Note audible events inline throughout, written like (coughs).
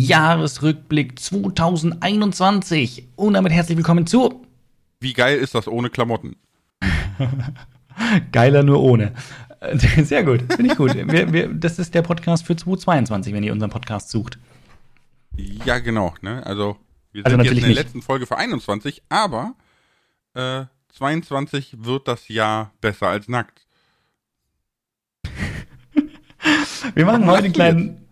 Jahresrückblick 2021. Und damit herzlich willkommen zu. Wie geil ist das ohne Klamotten? (laughs) Geiler nur ohne. (laughs) Sehr gut, finde ich gut. Wir, wir, das ist der Podcast für 2022, wenn ihr unseren Podcast sucht. Ja, genau. Ne? Also, wir Also sind jetzt in der nicht. letzten Folge für 21, aber äh, 22 wird das Jahr besser als nackt. (laughs) Wir machen heute einen kleinen.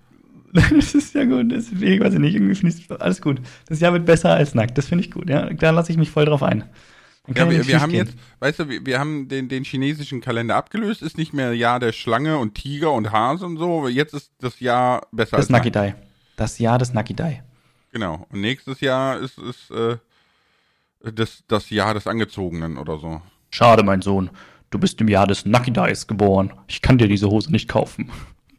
(laughs) Das ist ja gut, das ich weiß ich nicht, irgendwie finde ich alles gut. Das Jahr wird besser als nackt, das finde ich gut, ja. Da lasse ich mich voll drauf ein. Ja, wir, wir haben schiefgehen. jetzt, weißt du, wir, wir haben den, den chinesischen Kalender abgelöst, ist nicht mehr Jahr der Schlange und Tiger und Hase und so, jetzt ist das Jahr besser das als nackt. Nakidai. Das Jahr des Nakidai. Genau. Und nächstes Jahr ist, ist äh, das, das Jahr des Angezogenen oder so. Schade, mein Sohn. Du bist im Jahr des Nakidais geboren. Ich kann dir diese Hose nicht kaufen.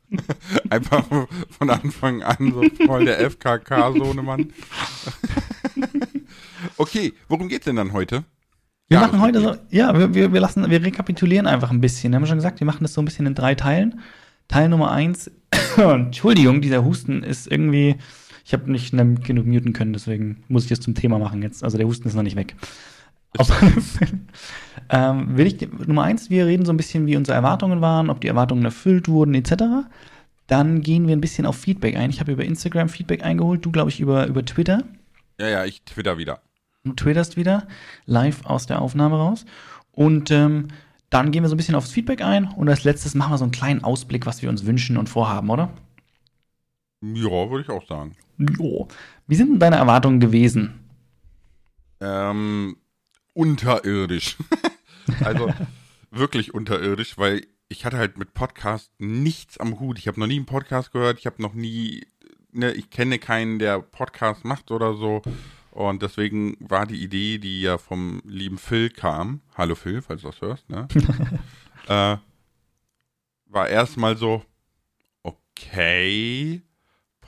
(laughs) Einfach von Anfang an so voll der FKK-Sohnemann. (laughs) okay, worum geht's denn dann heute? Wir machen heute so, ja, wir, wir, wir lassen, wir rekapitulieren einfach ein bisschen. Wir haben schon gesagt, wir machen das so ein bisschen in drei Teilen. Teil Nummer eins, (coughs) Entschuldigung, dieser Husten ist irgendwie, ich habe nicht genug muten können, deswegen muss ich das zum Thema machen jetzt. Also der Husten ist noch nicht weg. Auf alle Fälle, ähm, will ich, Nummer eins, wir reden so ein bisschen, wie unsere Erwartungen waren, ob die Erwartungen erfüllt wurden, etc. Dann gehen wir ein bisschen auf Feedback ein. Ich habe über Instagram Feedback eingeholt, du, glaube ich, über, über Twitter. Ja, ja, ich twitter wieder. Du twitterst wieder live aus der Aufnahme raus. Und ähm, dann gehen wir so ein bisschen aufs Feedback ein und als letztes machen wir so einen kleinen Ausblick, was wir uns wünschen und vorhaben, oder? Ja, würde ich auch sagen. Jo. Wie sind denn deine Erwartungen gewesen? Ähm, unterirdisch. (laughs) also wirklich unterirdisch, weil ich hatte halt mit Podcast nichts am Hut. Ich habe noch nie einen Podcast gehört, ich habe noch nie, ne, ich kenne keinen, der Podcast macht oder so. Und deswegen war die Idee, die ja vom lieben Phil kam, hallo Phil, falls du das hörst, ne? (laughs) äh, war erstmal so, okay,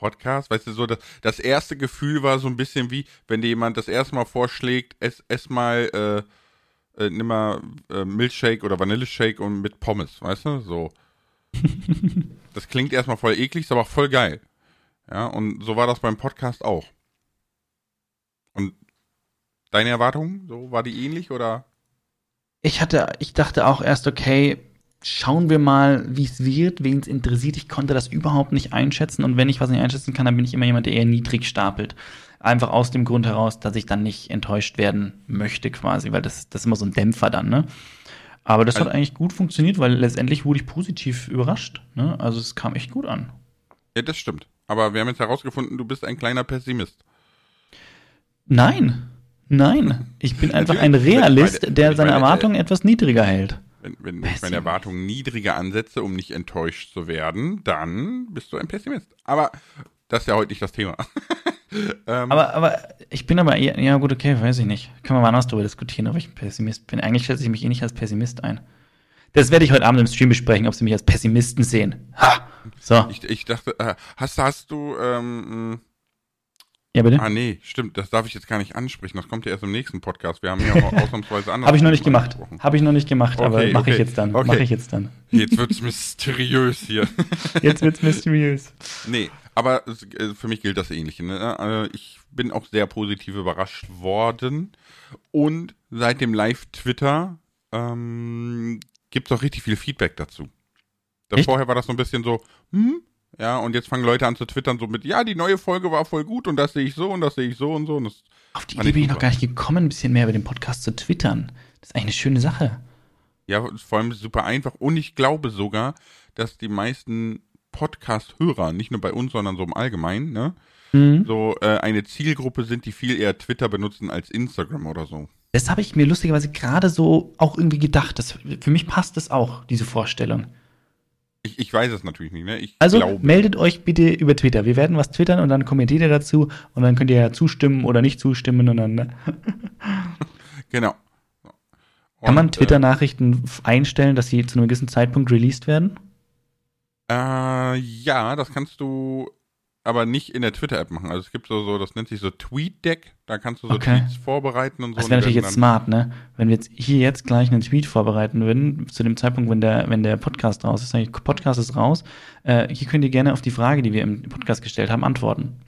Podcast, weißt du, so das, das erste Gefühl war so ein bisschen wie, wenn dir jemand das erste Mal vorschlägt, ess, ess mal, äh, äh, nimm mal äh, Milchshake oder Vanilleshake und mit Pommes, weißt du, so. (laughs) das klingt erstmal voll eklig, ist aber auch voll geil. Ja, und so war das beim Podcast auch. Und deine Erwartungen, so, war die ähnlich oder? Ich hatte, ich dachte auch erst, okay, schauen wir mal, wie es wird, wen es interessiert. Ich konnte das überhaupt nicht einschätzen und wenn ich was nicht einschätzen kann, dann bin ich immer jemand, der eher niedrig stapelt. Einfach aus dem Grund heraus, dass ich dann nicht enttäuscht werden möchte, quasi, weil das, das ist immer so ein Dämpfer dann, ne? Aber das Also- hat eigentlich gut funktioniert, weil letztendlich wurde ich positiv überrascht. Ne? Also es kam echt gut an. Ja, das stimmt. Aber wir haben jetzt herausgefunden, du bist ein kleiner Pessimist. Nein, nein. Ich bin (laughs) einfach ein. Realist, der seine Erwartungen etwas niedriger hält. Wenn, wenn ich meine Erwartungen niedriger ansetze, um nicht enttäuscht zu werden, dann bist du ein Pessimist. Aber das ist ja heute nicht das Thema. (laughs) ähm, Aber, aber ich bin aber eher, ja gut, okay, weiß ich nicht. Können wir mal anders darüber diskutieren, ob ich ein Pessimist bin. Eigentlich schätze ich mich eh nicht als Pessimist ein. Das werde ich heute Abend im Stream besprechen, ob sie mich als Pessimisten sehen. Ha! So, ich, ich dachte, äh, hast, hast du, ähm, ja bitte. ah nee, stimmt, das darf ich jetzt gar nicht ansprechen. Das kommt ja erst im nächsten Podcast. Wir haben ja auch (laughs) ausnahmsweise andere. Habe ich noch nicht gemacht. Habe ich noch nicht gemacht, aber Okay, mache ich okay, jetzt dann. okay. Mache ich jetzt dann. Jetzt wird's mysteriös hier. (laughs) Jetzt wird's mysteriös. Nee, aber äh, für mich gilt das Ähnliche. Ne? Äh, Ich bin auch sehr positiv überrascht worden. Und seit dem Live-Twitter ähm, gibt es auch richtig viel Feedback dazu. Vorher war das so ein bisschen so, hm, ja, und jetzt fangen Leute an zu twittern, so mit, ja, die neue Folge war voll gut und das sehe ich so und das sehe ich so und so. Und das, Auf die Idee bin ich noch gar nicht gekommen, ein bisschen mehr über den Podcast zu twittern. Das ist eigentlich eine schöne Sache. ja, vor allem super einfach. Und ich glaube sogar, dass die meisten Podcast-Hörer, nicht nur bei uns, sondern so im Allgemeinen, ne, Mhm. so äh, eine Zielgruppe sind, die viel eher Twitter benutzen als Instagram oder so. Das habe ich mir lustigerweise gerade so auch irgendwie gedacht. Das, für mich passt das auch, diese Vorstellung. Ich, ich weiß es natürlich nicht, ne? Ich Also glaube. meldet euch bitte über Twitter. Wir werden was twittern und dann kommentiert ihr dazu und dann könnt ihr ja zustimmen oder nicht zustimmen und dann ne? (laughs) Genau. kann man Und, Twitter-Nachrichten f- einstellen, dass sie zu einem gewissen Zeitpunkt released werden. Äh, äh, ja, das kannst du aber nicht in der Twitter-App machen. Also es gibt so, so, das nennt sich so TweetDeck. Da kannst du so Okay. Tweets vorbereiten und so. Das wäre natürlich jetzt smart, ne? Wenn wir jetzt hier jetzt gleich einen Tweet vorbereiten würden, zu dem Zeitpunkt, wenn der, wenn der Podcast raus ist, sag ich, Podcast ist raus, äh, hier könnt ihr gerne auf die Frage, die wir im Podcast gestellt haben, antworten.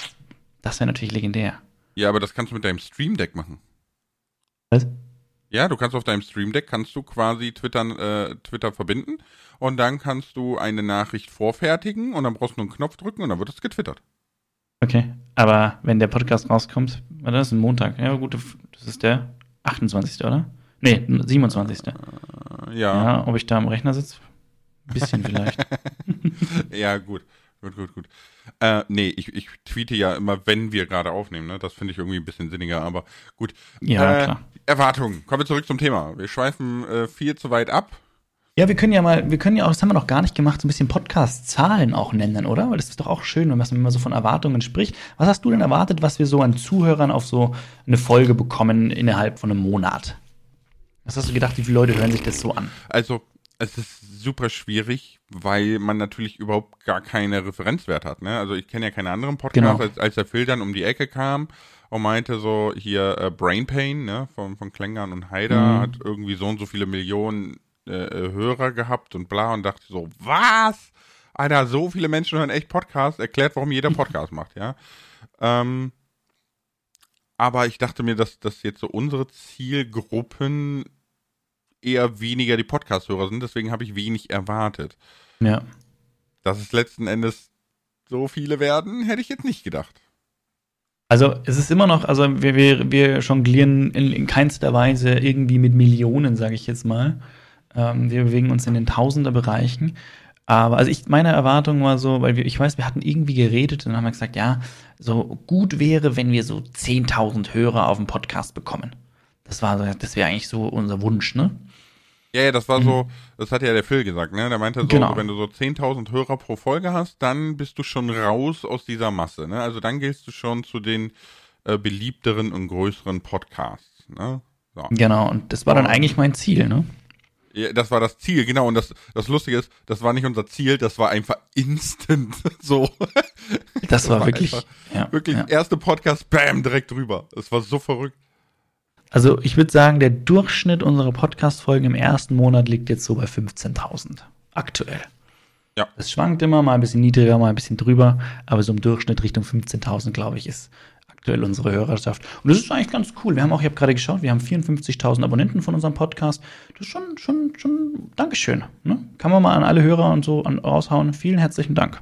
Das wäre natürlich legendär. Ja, aber das kannst du mit deinem Stream Deck machen. Was? Ja, du kannst auf deinem Stream Deck kannst du quasi Twitter, äh, Twitter verbinden und dann kannst du eine Nachricht vorfertigen und dann brauchst du nur einen Knopf drücken und dann wird es getwittert. Okay, aber wenn der Podcast rauskommt, das ist ein Montag. Ja, gut, das ist der 28. oder? Nee, 27. Äh, ja. Ja, ob ich da am Rechner sitze? Ein bisschen vielleicht. (laughs) ja, gut. Gut, gut, gut. Äh, nee, ich, ich tweete ja immer, wenn wir gerade aufnehmen, ne? Das finde ich irgendwie ein bisschen sinniger, aber gut. Ja, äh, klar. Erwartungen. Kommen wir zurück zum Thema. Wir schweifen äh, viel zu weit ab. Ja, wir können ja mal, wir können ja auch, das haben wir noch gar nicht gemacht, so ein bisschen Podcast-Zahlen auch nennen, oder? Weil das ist doch auch schön, wenn man immer so von Erwartungen spricht. Was hast du denn erwartet, was wir so an Zuhörern auf so eine Folge bekommen innerhalb von einem Monat? Was hast du gedacht, wie viele Leute hören sich das so an? Also, es ist super schwierig, weil man natürlich überhaupt gar keine Referenzwert hat. Ne? Also ich kenne ja keine anderen Podcasts, Genau. als, als der Phil dann um die Ecke kam und meinte so, hier äh, Brain Pain ne? von, von Klängern und Haider Mhm. hat irgendwie so und so viele Millionen äh, äh, Hörer gehabt und bla und dachte so, was? Alter, so viele Menschen hören echt Podcasts, erklärt, warum jeder (laughs) Podcast macht, ja. Ähm, aber ich dachte mir, dass, dass jetzt so unsere Zielgruppen eher weniger die Podcast-Hörer sind, deswegen habe ich wenig erwartet. Ja. Dass es letzten Endes so viele werden, hätte ich jetzt nicht gedacht. Also es ist immer noch, also wir, wir, wir jonglieren in, in keinster Weise irgendwie mit Millionen, sage ich jetzt mal. Ähm, wir bewegen uns in den Tausenderbereichen. Aber also ich, meine Erwartung war so, weil wir, ich weiß, wir hatten irgendwie geredet und dann haben wir gesagt, ja, so gut wäre, wenn wir so 10.000 Hörer auf dem Podcast bekommen. Das war so, das wäre eigentlich so unser Wunsch, ne? Ja, ja, das war so, das hat ja der Phil gesagt, ne? Der meinte so, Genau. so, wenn du so 10.000 Hörer pro Folge hast, dann bist du schon raus aus dieser Masse, ne? Also dann gehst du schon zu den äh, beliebteren und größeren Podcasts, ne? So. Genau, und das war dann eigentlich mein Ziel, ne? Ja, das war das Ziel, genau. Und das, das Lustige ist, das war nicht unser Ziel, das war einfach instant (laughs) so. Das war war wirklich, ja, Wirklich, ja. erste Podcast, bam, direkt drüber. Das war so verrückt. Also ich würde sagen, der Durchschnitt unserer Podcast-Folgen im ersten Monat liegt jetzt so bei 15.000. Aktuell. Ja. Es schwankt immer, mal ein bisschen niedriger, mal ein bisschen drüber, aber so im Durchschnitt Richtung 15.000, glaube ich, ist aktuell unsere Hörerschaft. Und das ist eigentlich ganz cool. Wir haben auch, ich habe gerade geschaut, wir haben 54.000 Abonnenten von unserem Podcast. Das ist schon, schon, schon, Dankeschön. Ne? Kann man mal an alle Hörer und so an, raushauen. Vielen herzlichen Dank.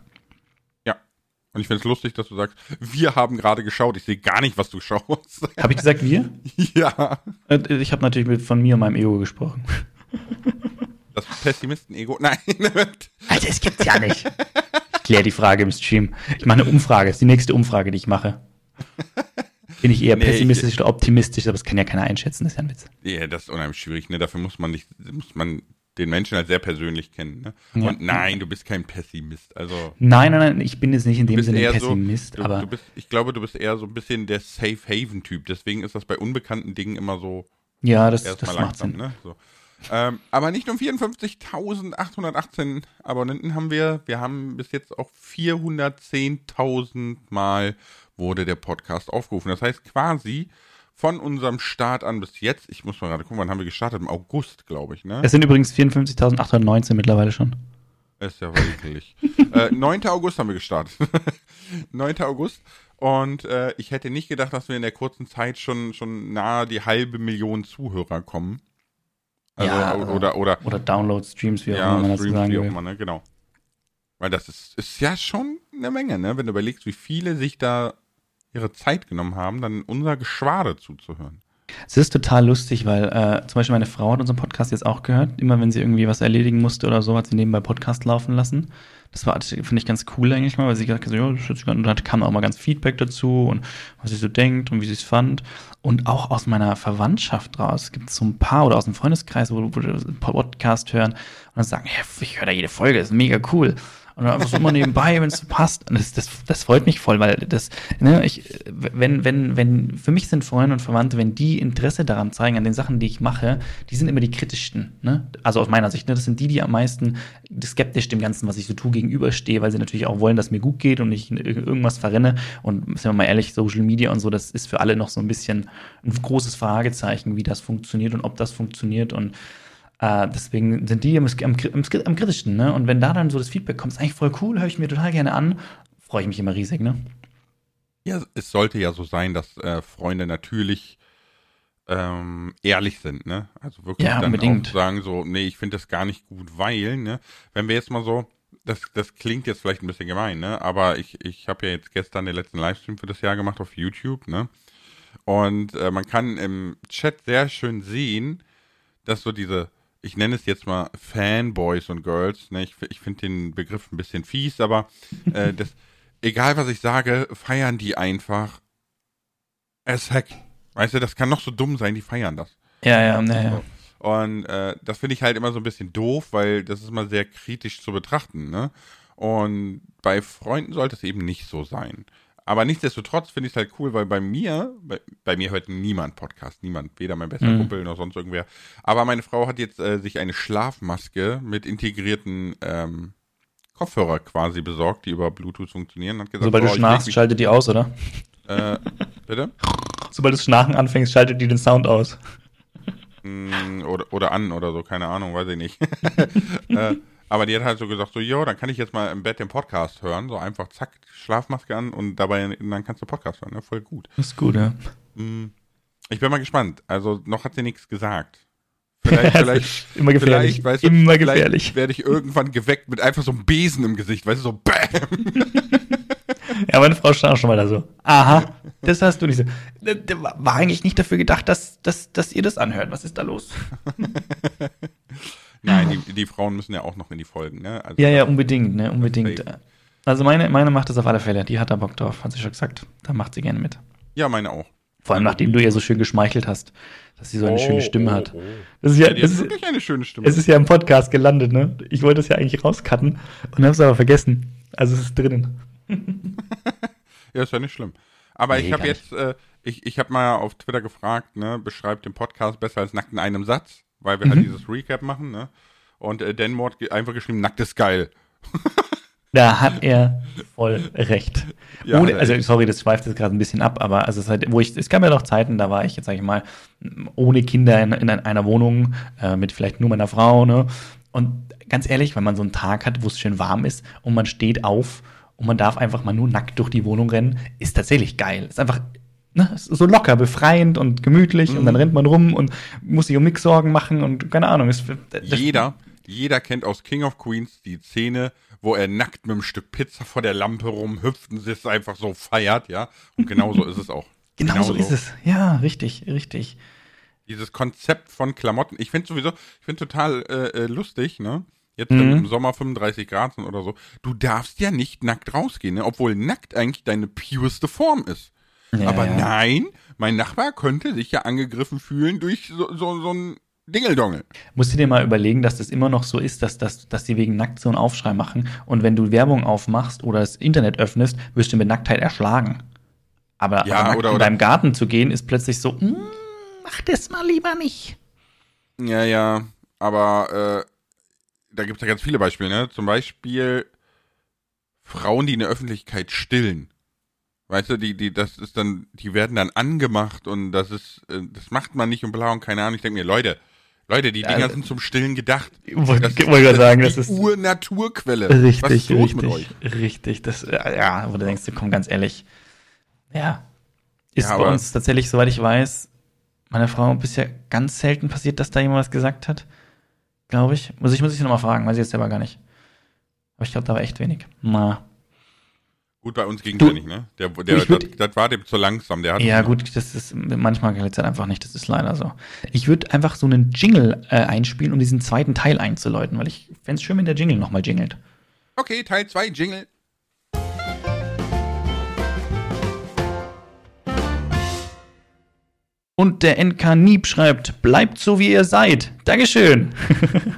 Und ich finde es lustig, dass du sagst, wir haben gerade geschaut. Ich sehe gar nicht, was du schaust. Habe ich gesagt, wir? (laughs) ja. Äh, Ich habe natürlich mit, von mir und meinem Ego gesprochen. Das Pessimisten-Ego. Nein. (laughs) Alter, es gibt's ja nicht. Ich kläre die Frage im Stream. Ich mache eine Umfrage. Das ist die nächste Umfrage, die ich mache. Bin ich eher Nee, pessimistisch oder optimistisch, aber das kann ja keiner einschätzen, das ist ja ein Witz. ja, das ist unheimlich schwierig, ne? Dafür muss man nicht, muss man den Menschen halt sehr persönlich kennen, ne? Ja. Und nein, du bist kein Pessimist. Also. Nein, nein, nein, ich bin jetzt nicht in dem Sinne Pessimist, so, du, aber du bist, ich glaube, du bist eher so ein bisschen der Safe Haven Typ. Deswegen ist das bei unbekannten Dingen immer so ja, das, das macht langsam, Sinn. ne? So. Ähm, aber nicht nur 54.818 Abonnenten haben wir, wir haben bis jetzt auch 410.000 Mal wurde der Podcast aufgerufen. Das heißt quasi von unserem Start an bis jetzt, ich muss mal gerade gucken, wann haben wir gestartet? Im August, glaube ich, ne? Es sind übrigens 54.819 mittlerweile schon. Ist ja wirklich. (laughs) äh, 9. August haben wir gestartet. (laughs) 9. August. Und äh, ich hätte nicht gedacht, dass wir in der kurzen Zeit schon, schon nahe die halbe Million Zuhörer kommen. Also, Ja, oder, oder, Oder Download, Streams, wie auch ja, immer man das Streams, sagen wie auch will. immer, ne? Genau. Weil das ist, ist ja schon eine Menge, ne? Wenn du überlegst, wie viele sich da ihre Zeit genommen haben, dann unser Geschwader zuzuhören. Es ist total lustig, weil äh, zum Beispiel meine Frau hat unseren Podcast jetzt auch gehört. Immer wenn sie irgendwie was erledigen musste oder so, hat sie nebenbei Podcast laufen lassen. Das war, finde ich ganz cool eigentlich mal, weil sie gesagt hat, ja, das ganz, und dann kam auch mal ganz Feedback dazu und was sie so denkt und wie sie es fand. Und auch aus meiner Verwandtschaft raus gibt es so ein paar oder aus dem Freundeskreis, wo, wo Podcast hören und dann sagen, ja, ich höre da jede Folge, das ist mega cool. Und dann einfach so immer nebenbei, wenn es passt. Und das, das, das freut mich voll, weil das, ne, ich, wenn, wenn, wenn, für mich sind Freunde und Verwandte, wenn die Interesse daran zeigen, an den Sachen, die ich mache, die sind immer die kritischsten, ne? Also aus meiner Sicht, ne? Das sind die, die am meisten skeptisch dem Ganzen, was ich so tue, gegenüberstehe, weil sie natürlich auch wollen, dass mir gut geht und ich irgendwas verrenne. Und sind wir mal ehrlich, Social Media und so, das ist für alle noch so ein bisschen ein großes Fragezeichen, wie das funktioniert und ob das funktioniert und äh, deswegen sind die am, am, am, kritischsten, ne? Und wenn da dann so das Feedback kommt, ist eigentlich voll cool, höre ich mir total gerne an, freue ich mich immer riesig, ne? Ja, es sollte ja so sein, dass äh, Freunde natürlich ähm, ehrlich sind, ne? Also wirklich Ja, dann unbedingt. auch sagen so, nee, ich finde das gar nicht gut, weil, ne? Wenn wir jetzt mal so, das, das klingt jetzt vielleicht ein bisschen gemein, ne? Aber ich, ich habe ja jetzt gestern den letzten Livestream für das Jahr gemacht auf YouTube, ne? Und äh, man kann im Chat sehr schön sehen, dass so diese, ich nenne es jetzt mal Fanboys und Girls, ne? Ich, ich finde den Begriff ein bisschen fies, aber (laughs) äh, das, egal was ich sage, feiern die einfach as heck. Weißt du, das kann noch so dumm sein, die feiern das. Ja, ja, ja, ja. Und äh, das finde ich halt immer so ein bisschen doof, weil das ist immer sehr kritisch zu betrachten, ne? Und bei Freunden sollte es eben nicht so sein. Aber nichtsdestotrotz finde ich es halt cool, weil bei mir, bei, bei mir hört niemand Podcast, niemand, weder mein bester Mhm. Kumpel noch sonst irgendwer. Aber meine Frau hat jetzt äh, sich eine Schlafmaske mit integrierten ähm, Kopfhörer quasi besorgt, die über Bluetooth funktionieren. Hat gesagt, Sobald oh, du schnarchst, schaltet die aus, oder? äh, bitte? Sobald du Schnarchen anfängst, schaltet die den Sound aus. Mm, oder, oder an oder so, keine Ahnung, weiß ich nicht. (laughs) äh, aber die hat halt so gesagt, so, jo, dann kann ich jetzt mal im Bett den Podcast hören, so einfach zack, Schlafmaske an und dabei, dann kannst du Podcast hören, ne? voll gut. Das ist gut, ja. Mm, ich bin mal gespannt, also noch hat sie nichts gesagt. (laughs) Vielleicht, vielleicht, Immer gefährlich. vielleicht, weißt du, Immer gefährlich. werde ich irgendwann geweckt mit einfach so einem Besen im Gesicht, weißt du, so BAM! (laughs) Ja, meine Frau stand auch schon mal da so. Aha, das hast du nicht so. Das War eigentlich nicht dafür gedacht, dass, dass, dass ihr das anhört. Was ist da los? (laughs) Nein, die, die Frauen müssen ja auch noch in die Folgen, ne? Also, Ja, ja, unbedingt, ne, unbedingt. Safe. Also meine, meine macht das auf alle Fälle. Die hat da Bock drauf, hat sie schon gesagt. Da macht sie gerne mit. ja, meine auch. Vor allem, nachdem du ihr so schön geschmeichelt hast, dass sie so eine Oh, schöne Stimme oh, hat. oh. Das ist ja, Ja, das ist, wirklich eine schöne Stimme. es ist ja im Podcast gelandet, ne? Ich wollte es ja eigentlich rauscutten und hab's aber vergessen. Also es ist drinnen. (laughs) Ja, ist ja nicht schlimm. Aber Nee, ich habe jetzt, äh, ich, ich habe mal auf Twitter gefragt, ne, beschreibt den Podcast besser als nackt in einem Satz, weil wir Mhm. halt dieses Recap machen, ne? Und äh, Denmo hat ge- einfach geschrieben, nackt ist geil. (laughs) Da hat er voll recht. Ja, Ohne, also sorry, das schweift jetzt gerade ein bisschen ab, aber also halt, wo ich, es gab ja noch Zeiten, da war ich jetzt sage ich mal ohne Kinder in, in einer Wohnung äh, mit vielleicht nur meiner Frau, ne? Und ganz ehrlich, wenn man so einen Tag hat, wo es schön warm ist und man steht auf und man darf einfach mal nur nackt durch die Wohnung rennen, ist tatsächlich geil. Ist einfach ne, so locker, befreiend und gemütlich und dann rennt man rum und muss sich um nichts Sorgen machen und keine Ahnung. Ist, das, Jeder, jeder kennt aus King of Queens die Szene, wo er nackt mit einem Stück Pizza vor der Lampe rumhüpft und es einfach so feiert, ja. Und genauso ist es auch. (laughs) Genau so Genauso. ist es. Ja, richtig, richtig. Dieses Konzept von Klamotten, ich finde sowieso, ich finde total äh, äh, lustig, ne? Jetzt Mhm. im Sommer 35 Grad sind oder so. Du darfst ja nicht nackt rausgehen, ne? Obwohl nackt eigentlich deine pureste Form ist. Ja, Aber ja. nein, mein Nachbar könnte sich ja angegriffen fühlen durch so, so, so ein Dingeldongel. Musst du dir mal überlegen, dass das immer noch so ist, dass, dass, dass die wegen nackt so einen Aufschrei machen. Und wenn du Werbung aufmachst oder das Internet öffnest, wirst du mit Nacktheit erschlagen. Aber, Ja, aber oder- in oder- deinem Garten zu gehen, ist plötzlich so, "Mm, mach das mal lieber nicht. Ja, ja, aber äh, da gibt es ja ganz viele Beispiele, ne? Zum Beispiel Frauen, die in der Öffentlichkeit stillen. Weißt du, die, die, das ist dann, die werden dann angemacht und das ist, äh, das macht man nicht und bla und keine Ahnung. Ich denke mir, Leute, Leute, die Ja, Dinger also- sind zum Stillen gedacht. Wollte Das, wollte gerade sagen, das die ist Urnaturquelle. Was richtig, ist los mit euch? richtig, richtig. Das, äh, ja, wo du denkst, komm, ganz ehrlich. Ja. Ist Ja, bei uns tatsächlich, soweit ich weiß, meiner Frau bisher ganz selten passiert, dass da jemand was gesagt hat. Glaube ich. Also ich muss ich nochmal fragen, weiß ich jetzt selber gar nicht. Aber ich glaube, da war echt wenig. Na. Gut, bei uns ging es ja nicht, ne? Der, der, würd- das, das war dem zu langsam. Der hat Ja, gut, das ist manchmal geht es halt einfach nicht, das ist leider so. Ich würde einfach so einen Jingle äh, einspielen, um diesen zweiten Teil einzuläuten, weil ich fände es schön, wenn der Jingle nochmal jingelt. Okay, Teil 2, Jingle. Und der NK Nieb schreibt, bleibt so wie ihr seid. Dankeschön.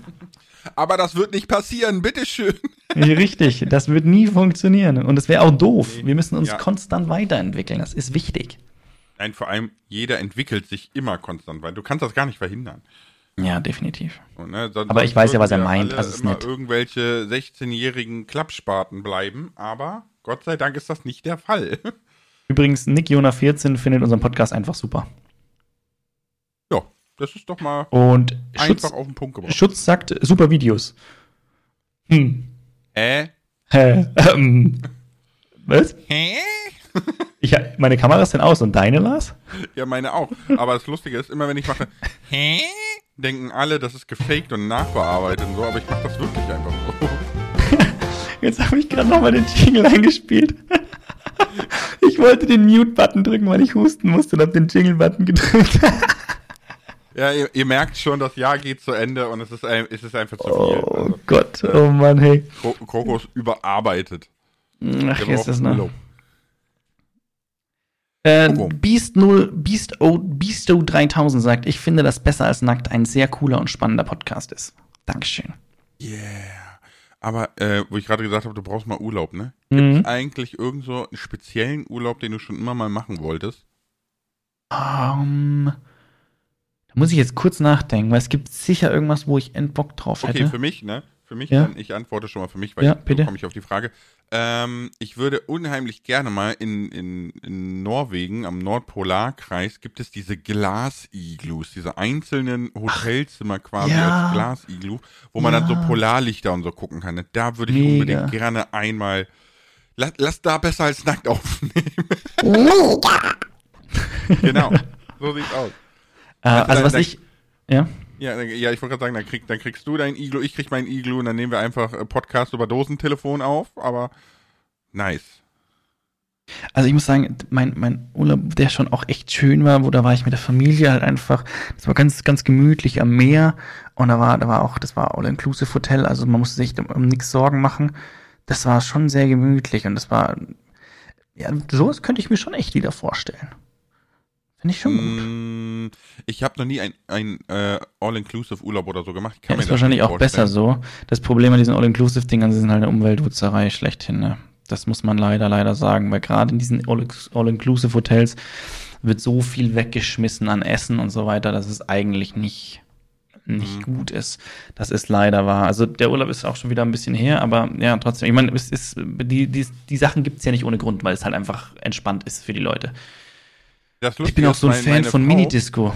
(laughs) Aber das wird nicht passieren, bitteschön. Richtig, das wird nie funktionieren. Und es wäre auch doof. Wir müssen uns Ja. konstant weiterentwickeln. Das ist wichtig. Nein, vor allem, jeder entwickelt sich immer konstant, weil du kannst das gar nicht verhindern. Ja, definitiv. Und, ne, Aber ich weiß ja, was er meint, also es ist nett. irgendwelche 16-jährigen Klappspaten bleiben, aber Gott sei Dank ist das nicht der Fall. (laughs) Übrigens, Nick Jona 14 findet unseren Podcast einfach super. ja, das ist doch mal Und Schutz, einfach auf den Punkt gebracht. Schutz sagt, super Videos. Hm. Äh? Hä? Ähm. Was? Hä? Ich, meine Kamera ist dann aus und deine, Lars? Ja, meine auch. Aber das Lustige ist, immer wenn ich mache, hä? Denken alle, das ist gefaked und nachbearbeitet und so, aber ich mache das wirklich einfach so. (laughs) Jetzt habe ich gerade nochmal den Jingle eingespielt. (laughs) Ich wollte den Mute-Button drücken, weil ich husten musste und habe den Jingle-Button gedrückt. (laughs) Ja, ihr, ihr, merkt schon, das Jahr geht zu Ende und es ist, ein, es ist einfach zu viel. Oh also, Gott, oh Mann, hey. Kokos überarbeitet. Ach, hier ist das noch. Äh, Beast 0, Beast o, Beasto 3000 sagt, ich finde, dass besser als nackt ein sehr cooler und spannender Podcast ist. Dankeschön. Yeah. Aber, äh, wo ich gerade gesagt habe, du brauchst mal Urlaub, ne? Gibt es mhm. eigentlich irgend so einen speziellen Urlaub, den du schon immer mal machen wolltest? Um, da muss ich jetzt kurz nachdenken, weil es gibt sicher irgendwas, wo ich Endbock drauf hätte. Okay, für mich, ne? Für mich, ja. dann, ich antworte schon mal für mich, weil ja, ich, komme ich auf die Frage. Ähm, ich würde unheimlich gerne mal in, in, in Norwegen, am Nordpolarkreis, gibt es diese Glasiglus, diese einzelnen Hotelzimmer Ach, quasi ja. als Glasiglu, wo man dann so Polarlichter und so gucken kann. Ne? Da würde ich Mega. unbedingt gerne einmal. Lass, lass da besser als nackt aufnehmen. Mega! (laughs) genau, so sieht's aus. Äh, also, was ich. Ja. Ja, ja, ich wollte gerade sagen, dann, krieg, dann, kriegst du dein Iglu, ich krieg mein Iglu und dann nehmen wir einfach äh, Podcast über Dosentelefon auf, aber nice. Also ich muss sagen, mein, mein Urlaub, der schon auch echt schön war, wo da war ich mit der Familie halt einfach, das war ganz, ganz gemütlich am Meer und da war, da war auch, das war All-Inclusive Hotel, also man musste sich um, um nichts Sorgen machen. Das war schon sehr gemütlich und das war, ja, sowas könnte ich mir schon echt wieder vorstellen. Finde ich schon gut. Mm, ich habe noch nie ein, ein äh, All-Inclusive-Urlaub oder so gemacht. Ja, ist wahrscheinlich auch besser so. Das Problem an diesen All-Inclusive-Dingern sind halt eine Umweltwutzerei schlechthin. Ne? Das muss man leider, leider sagen, weil gerade in diesen All-Inclusive-Hotels wird so viel weggeschmissen an Essen und so weiter, dass es eigentlich nicht, nicht mhm. gut ist. Das ist leider wahr. Also der Urlaub ist auch schon wieder ein bisschen her, aber ja, trotzdem. Ich meine, es ist, die, die, die Sachen gibt es ja nicht ohne Grund, weil es halt einfach entspannt ist für die Leute ich bin auch so ein Fan von Minidisco.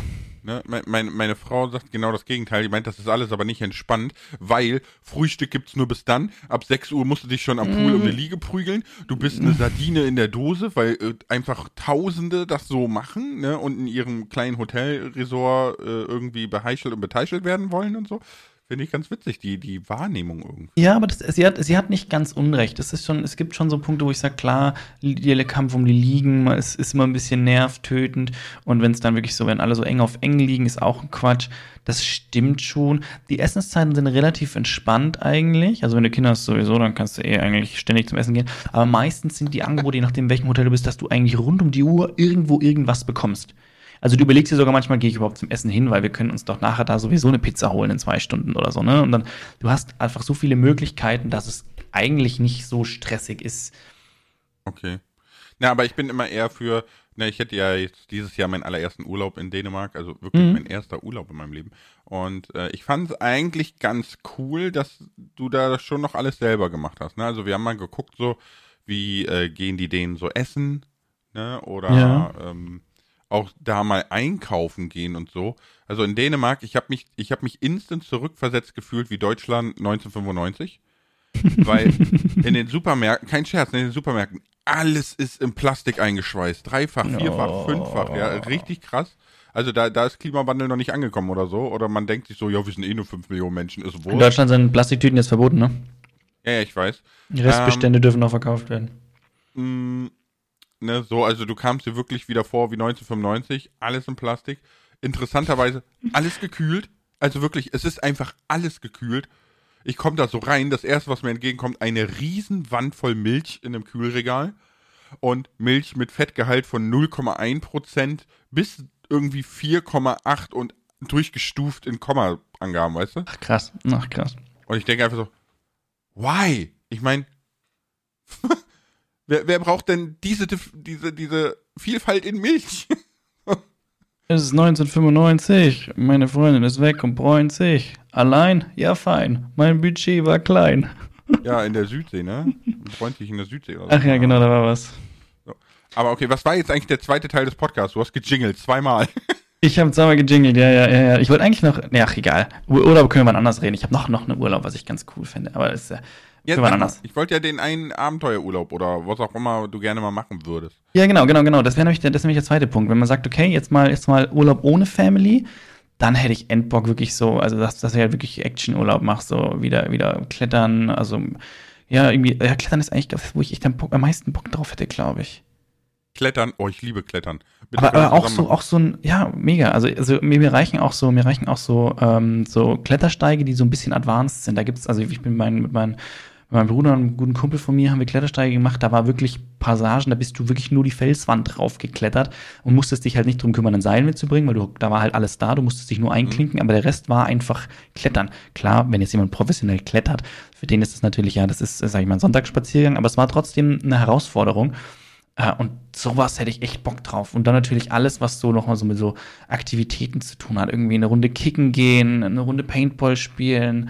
Ne, meine, meine, Frau sagt genau das Gegenteil. Die meint, das ist alles aber nicht entspannt, weil Frühstück gibt's nur bis dann. Ab 6 Uhr musst du dich schon am Pool mm. um eine Liege prügeln. Du bist eine Sardine in der Dose, weil äh, einfach Tausende das so machen ne, und in ihrem kleinen Hotelresort äh, irgendwie beheichelt und beteichelt werden wollen und so. Finde ich ganz witzig, die, die Wahrnehmung irgendwie. Ja, aber das, sie, hat, sie hat nicht ganz unrecht. Es, ist schon, es gibt schon so Punkte, wo ich sage, klar, der Kampf um die Liegen, es ist immer ein bisschen nervtötend. Und wenn es dann wirklich so, wenn alle so eng auf eng liegen, ist auch ein Quatsch. Das stimmt schon. Die Essenszeiten sind relativ entspannt eigentlich. Also wenn du Kinder hast sowieso, dann kannst du eh eigentlich ständig zum Essen gehen. Aber meistens sind die Angebote, je nachdem, welchem Hotel du bist, dass du eigentlich rund um die Uhr irgendwo irgendwas bekommst. Also du überlegst dir sogar manchmal, gehe ich überhaupt zum Essen hin, weil wir können uns doch nachher da sowieso eine Pizza holen in zwei Stunden oder so, ne? Und dann, du hast einfach so viele Möglichkeiten, dass es eigentlich nicht so stressig ist. Okay. Na, aber ich bin immer eher für, na, ich hätte ja jetzt dieses Jahr meinen allerersten Urlaub in Dänemark, also wirklich mhm. mein erster Urlaub in meinem Leben. Und äh, ich fand es eigentlich ganz cool, dass du da schon noch alles selber gemacht hast. Ne? Also wir haben mal geguckt, so, wie äh, gehen die Dänen so essen, ne? Oder ja. ähm, auch da mal einkaufen gehen und so. Also in Dänemark, ich habe mich, ich habe mich instant zurückversetzt gefühlt wie Deutschland 1995. weil (laughs) in den Supermärkten, kein Scherz, in den Supermärkten, alles ist in Plastik eingeschweißt. Dreifach, vierfach, oh. fünffach, ja, richtig krass. Also da, da ist Klimawandel noch nicht angekommen oder so. Oder man denkt sich so, ja, wir sind eh nur 5 Millionen Menschen, ist wohl. In Deutschland sind Plastiktüten jetzt verboten, ne? Ja, ja, ich weiß. Die Restbestände ähm, dürfen noch verkauft werden. Mh, mm, Ne, so, also du kamst dir wirklich wieder vor wie 1995, alles in Plastik. Interessanterweise alles gekühlt. Also wirklich, es ist einfach alles gekühlt. Ich komme da so rein, das erste, was mir entgegenkommt, eine riesen Wand voll Milch in einem Kühlregal. Und Milch mit Fettgehalt von 0,1% bis irgendwie 4,8 und durchgestuft in Komma-Angaben, weißt du? Ach krass, ach krass. Und ich denke einfach so, why? Ich meine, (laughs) Wer, wer braucht denn diese, diese, diese Vielfalt in Milch? (laughs) es ist 1995. Meine Freundin ist weg und bräunt sich. Allein? Ja, fein. Mein Budget war klein. (laughs) Ja, in der Südsee, ne? Bräunt sich in der Südsee. Oder Ach ja, genau, da war was. So. Aber okay, was war jetzt eigentlich der zweite Teil des Podcasts? Du hast gejingelt, zweimal. (laughs) Ich habe zweimal gejingelt, ja, ja, ja, ja. Ich wollte eigentlich noch, ne, ach egal. Urlaub können wir mal anders reden. Ich habe noch, noch einen Urlaub, was ich ganz cool finde. Aber das ist ja, Für wann anders. ich wollte ja den einen Abenteuerurlaub oder was auch immer du gerne mal machen würdest. Ja, genau, genau, genau. Das wäre nämlich, ist nämlich der zweite Punkt. Wenn man sagt, okay, jetzt mal, jetzt mal Urlaub ohne Family, dann hätte ich Endbock wirklich so, also dass, dass du halt wirklich Actionurlaub machst, so wieder, wieder klettern, also ja, irgendwie, ja, klettern ist eigentlich das, wo ich echt am, meisten Bock drauf hätte, glaube ich. Klettern, oh, ich liebe Klettern. Bitte Aber, aber auch so, auch so ein, ja, mega. Also, also mir, mir reichen auch so, mir reichen auch so, ähm, so Klettersteige, die so ein bisschen advanced sind. Da gibt's, also ich bin mit meinen, mit meinen, mit meinem Bruder und einem guten Kumpel von mir haben wir Klettersteige gemacht. Da war wirklich Passagen, da bist du wirklich nur die Felswand drauf geklettert und musstest dich halt nicht drum kümmern, ein Seil mitzubringen, weil du, da war halt alles da, du musstest dich nur einklinken, aber der Rest war einfach Klettern. Klar, wenn jetzt jemand professionell klettert, für den ist es natürlich, ja, das ist, sag ich mal, ein Sonntagsspaziergang, aber es war trotzdem eine Herausforderung. Äh, und sowas hätte ich echt Bock drauf. Und dann natürlich alles, was so nochmal so mit so Aktivitäten zu tun hat. Irgendwie eine Runde kicken gehen, eine Runde Paintball spielen.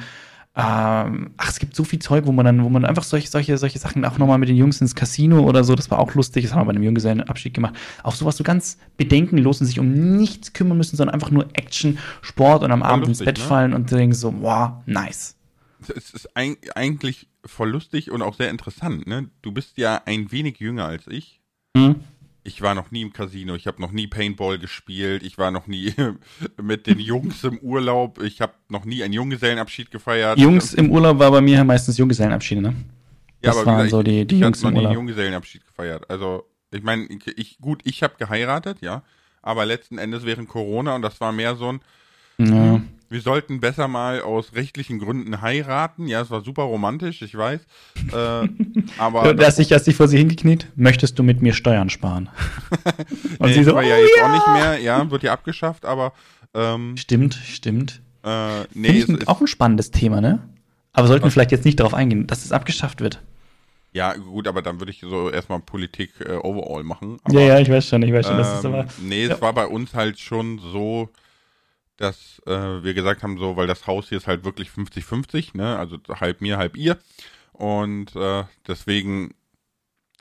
Ähm, ach, es gibt so viel Zeug, wo man dann, wo man einfach solche, solche, solche Sachen auch nochmal mit den Jungs ins Casino oder so, das war auch lustig, das haben wir bei einem Junggesellenabschied gemacht. Auch sowas so ganz bedenkenlos und sich um nichts kümmern müssen, sondern einfach nur Action, Sport und am Abend ins lustig, Bett ne? fallen und denken so, wow, nice. Es ist eigentlich voll lustig und auch sehr interessant, ne? Du bist ja ein wenig jünger als ich. Hm? Ich war noch nie im Casino, ich habe noch nie Paintball gespielt, ich war noch nie (laughs) mit den Jungs im Urlaub, ich habe noch nie einen Junggesellenabschied gefeiert. Jungs im Urlaub war bei mir meistens Junggesellenabschiede, ne? ja, das aber waren gesagt, so die- ich, die ich Jungs habe noch im nie einen Urlaub. Junggesellenabschied gefeiert. Also, ich meine, ich, ich, gut, ich habe geheiratet, ja, aber letzten Endes während Corona und das war mehr so ein, Ja. Wir sollten besser mal aus rechtlichen Gründen heiraten. Ja, es war super romantisch, ich weiß. Äh, (laughs) aber Da hast dich, hast dich vor sie hingekniet, möchtest du mit mir Steuern sparen? (laughs) Und nee, sie so, war ja oh, jetzt ja. auch nicht mehr, ja, wird ja abgeschafft, aber ähm, Stimmt, stimmt. äh, nee, Finde es ich ist, auch ein spannendes Thema, ne? Aber sollten wir vielleicht jetzt nicht darauf eingehen, dass es abgeschafft wird. ja gut, aber dann würde ich so erstmal Politik äh, overall machen. Aber, ja, ja, ich weiß schon, ich weiß schon, das ist Ähm, aber. nee, es ja. war bei uns halt schon so, dass äh, wir gesagt haben, so, weil das Haus hier ist halt wirklich 50-50, ne? Also halb mir, halb ihr. Und äh, deswegen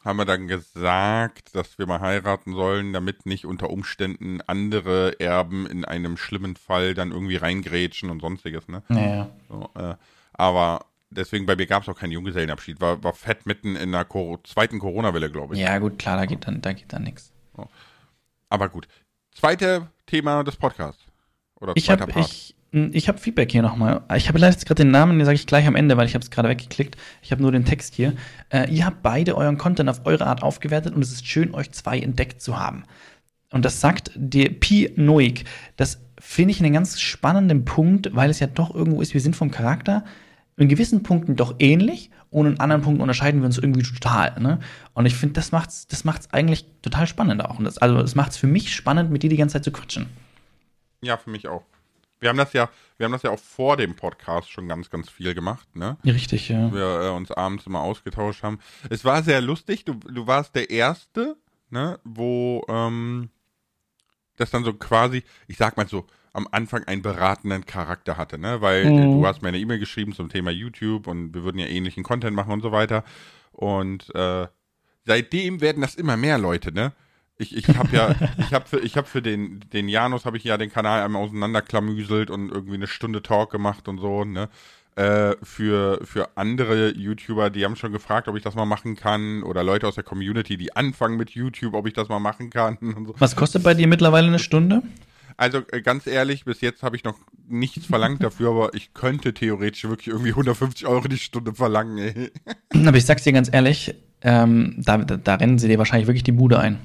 haben wir dann gesagt, dass wir mal heiraten sollen, damit nicht unter Umständen andere Erben in einem schlimmen Fall dann irgendwie reingrätschen und sonstiges, ne? Ja, ja. So, äh, aber deswegen bei mir gab es auch keinen Junggesellenabschied. War, war fett mitten in der Cor zweiten Corona-Welle, glaube ich. ja, gut, klar, da geht dann, da geht dann nichts. Aber gut. Zweite Thema des Podcasts. Oder Ich zweiter habe Part. ich, m, ich hab Feedback hier nochmal. Ich habe leider jetzt gerade den Namen, den sage ich gleich am Ende, weil ich habe es gerade weggeklickt. Ich habe nur den Text hier. Äh, ihr habt beide euren Content auf eure Art aufgewertet und es ist schön, euch zwei entdeckt zu haben. Und das sagt der Pi Noik. Das finde ich einen ganz spannenden Punkt, weil es ja doch irgendwo ist, wir sind vom Charakter in gewissen Punkten doch ähnlich und in anderen Punkten unterscheiden wir uns irgendwie total. Ne? Und ich finde, das macht's, das macht's eigentlich total spannend auch. Das, also es macht's für mich spannend, mit dir die ganze Zeit zu quatschen. Ja, für mich auch. Wir haben das ja, wir haben das ja auch vor dem Podcast schon ganz, ganz viel gemacht, ne? Ja, richtig, ja. Wir äh, uns abends immer ausgetauscht haben. Es war sehr lustig. Du, du warst der Erste, ne, wo ähm, das dann so quasi, ich sag mal so, am Anfang einen beratenden Charakter hatte, ne? Weil Mhm. du hast mir eine E-Mail geschrieben zum Thema YouTube und wir würden ja ähnlichen Content machen und so weiter. Und äh, seitdem werden das immer mehr Leute, ne? Ich, ich habe ja, ich habe für, ich hab für den, den Janus habe ich ja den Kanal einmal auseinanderklamüselt und irgendwie eine Stunde Talk gemacht und so, ne? Äh, für, für andere YouTuber, die haben schon gefragt, ob ich das mal machen kann. Oder Leute aus der Community, die anfangen mit YouTube, ob ich das mal machen kann. (laughs) So. Was kostet bei dir mittlerweile eine Stunde? Also äh, ganz ehrlich, bis jetzt habe ich noch nichts verlangt dafür, aber ich könnte theoretisch wirklich irgendwie 150 Euro die Stunde verlangen. Ey. Aber ich sag's dir ganz ehrlich, ähm, da, da, da rennen sie dir wahrscheinlich wirklich die Bude ein.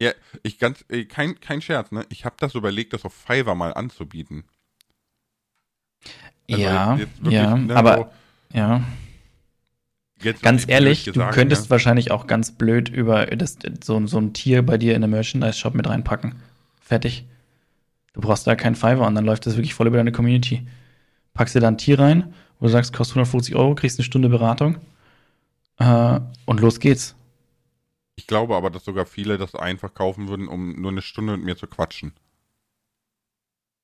Ja, ich ganz, äh, kein, kein Scherz, ne? Ich habe das überlegt, das auf Fiverr mal anzubieten. Also ja, wirklich, ja, ne, aber ja, so, jetzt ganz ehrlich, gesagt, du könntest ne? wahrscheinlich auch ganz blöd über das, so, so ein Tier bei dir in der Merchandise-Shop mit reinpacken. Fertig. Du brauchst da keinen Fiverr und dann läuft das wirklich voll über deine Community. Packst dir da ein Tier rein, wo du sagst, kostet 150 Euro, kriegst eine Stunde Beratung äh, und los geht's. Ich glaube aber, dass sogar viele das einfach kaufen würden, um nur eine Stunde mit mir zu quatschen.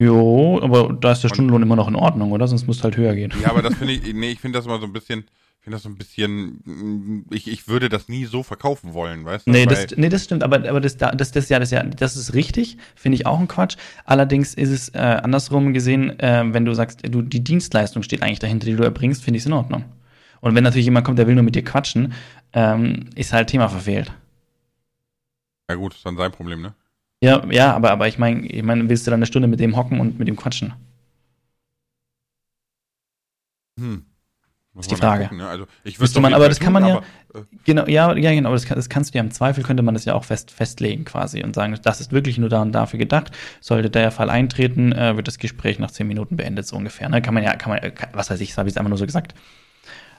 Jo, aber da ist der Und- Stundenlohn immer noch in Ordnung, oder? Sonst musst du halt höher gehen. Ja, aber das (laughs) finde ich, nee, ich finde das immer so ein bisschen, ich finde das so ein bisschen, mm, ich, ich würde das nie so verkaufen wollen, weißt du? Nee, Weil- das, nee, das stimmt, aber, aber das, das, das, ja, das, ja, das ist richtig, finde ich auch ein Quatsch. Allerdings ist es äh, andersrum gesehen, äh, wenn du sagst, du, die Dienstleistung steht eigentlich dahinter, die du erbringst, finde ich es in Ordnung. Und wenn natürlich jemand kommt, der will nur mit dir quatschen, ähm, ist halt Thema verfehlt. Ja gut, ist dann sein Problem, ne? Ja, ja, aber, aber ich meine, ich mein, willst du dann eine Stunde mit dem hocken und mit ihm quatschen? Hm. Ist die Frage. Gucken, ne? Also ich Müsste man, aber das kann man ja, äh, genau, ja, ja, genau, das, kann, das kannst du ja im Zweifel, könnte man das ja auch fest, festlegen quasi und sagen, das ist wirklich nur da und dafür gedacht. Sollte der Fall eintreten, äh, wird das Gespräch nach zehn Minuten beendet, so ungefähr. Ne? Kann man ja, kann man, kann, was weiß ich, habe ich es einfach nur so gesagt.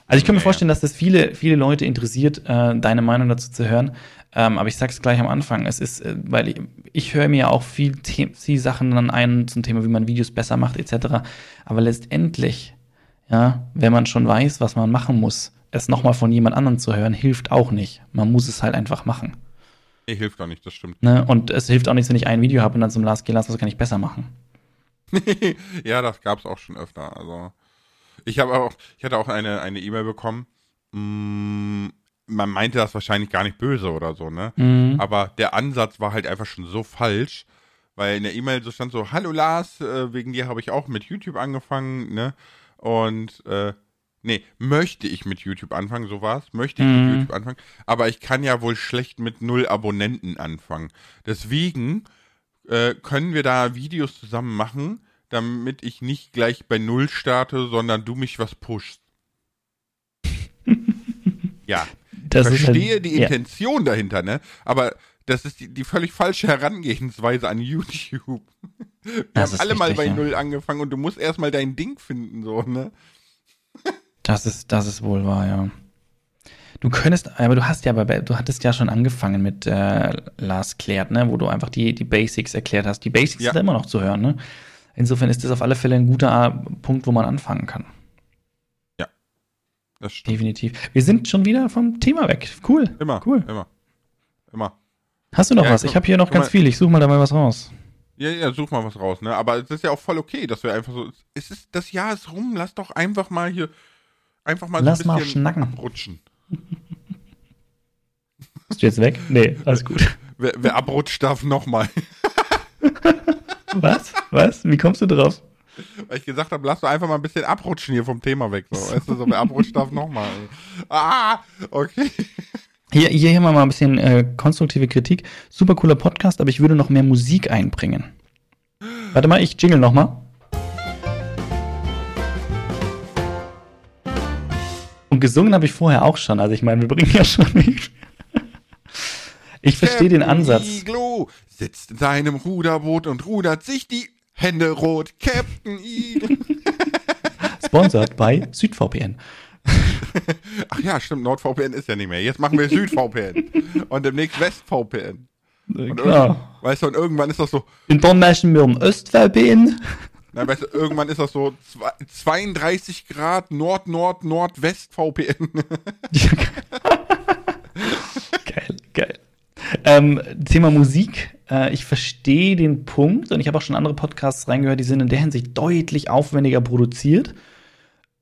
Also ich kann mir vorstellen, dass das viele, viele Leute interessiert, äh, deine Meinung dazu zu hören. Ähm, aber ich sag's gleich am Anfang. Es ist, äh, weil ich, ich höre mir ja auch viel, The viel Sachen dann ein zum Thema, wie man Videos besser macht, etc. Aber letztendlich, ja, wenn man schon weiß, was man machen muss, es nochmal von jemand anderem zu hören, hilft auch nicht. Man muss es halt einfach machen. nee, hilft doch nicht, das stimmt. Ne? Und es hilft auch nicht, wenn ich ein Video habe und dann zum Last gehen lasse, was kann ich besser machen. (laughs) ja, das gab's auch schon öfter. Also ich habe auch, ich hatte auch eine eine E-Mail bekommen. Mm, man meinte das wahrscheinlich gar nicht böse oder so, ne? Mhm. Aber der Ansatz war halt einfach schon so falsch, weil in der E-Mail so stand so, hallo Lars, äh, wegen dir habe ich auch mit YouTube angefangen, ne? Und äh, nee, möchte ich mit YouTube anfangen, so war's, möchte ich Mhm. mit YouTube anfangen, aber ich kann ja wohl schlecht mit null Abonnenten anfangen. Deswegen äh, können wir da Videos zusammen machen, damit ich nicht gleich bei null starte, sondern du mich was pushst. (laughs) ja, Das ist verstehe halt, die ja. Intention dahinter, ne? Aber das ist die, die völlig falsche Herangehensweise an YouTube. Wir Das haben alle mal richtig, bei ja. Null angefangen und du musst erstmal dein Ding finden, so, ne? Das ist, das ist wohl wahr, ja. Du könntest, aber du hast ja, aber du hattest ja schon angefangen mit äh, Lars klärt, ne, wo du einfach die, die Basics erklärt hast. Die Basics Ja. sind immer noch zu hören, ne? Insofern ist das auf alle Fälle ein guter äh, Punkt, wo man anfangen kann. Das stimmt. Definitiv. Wir sind schon wieder vom Thema weg. Cool. Immer. Cool. Immer. Immer. Hast du noch Ja, was? Ich habe hier noch ganz mal. viel. Ich suche mal dabei was raus. Ja, ja, such mal was raus, ne? Aber es ist ja auch voll okay, dass wir einfach so. Es ist, das Jahr ist rum, lass doch einfach mal hier einfach mal Lass so mal ein bisschen schnacken. abrutschen. Bist du jetzt weg? Nee, alles gut. Wer, wer abrutscht, darf nochmal. Was? Was? Wie kommst du drauf? Weil ich gesagt habe, lass doch einfach mal ein bisschen abrutschen hier vom Thema weg. So. Weißt du, so, wer abrutscht, darf nochmal. Ah, okay. Hier, hier haben wir mal ein bisschen äh, konstruktive Kritik. Super cooler Podcast, aber ich würde noch mehr Musik einbringen. Warte mal, ich jingle noch mal. Und gesungen habe ich vorher auch schon. Also ich meine, wir bringen ja schon nicht. Ich verstehe den Ansatz. Iglo sitzt in seinem Ruderboot und rudert sich die Hände rot. Captain Iglo. (laughs) Sponsored bei SüdVPN. (laughs) Ach ja, stimmt, NordVPN ist ja nicht mehr. Jetzt machen wir SüdVPN. (laughs) und demnächst WestVPN. Äh, Und Klar. irgend- Weißt du, und irgendwann ist das so, International OstVPN. na, weißt du, irgendwann ist das so zwei- 32 Grad Nord, Nord, Nordwest VPN. geil, geil. Ähm, Thema Musik. Äh, ich verstehe den Punkt und ich habe auch schon andere Podcasts reingehört, die sind in der Hinsicht deutlich aufwendiger produziert.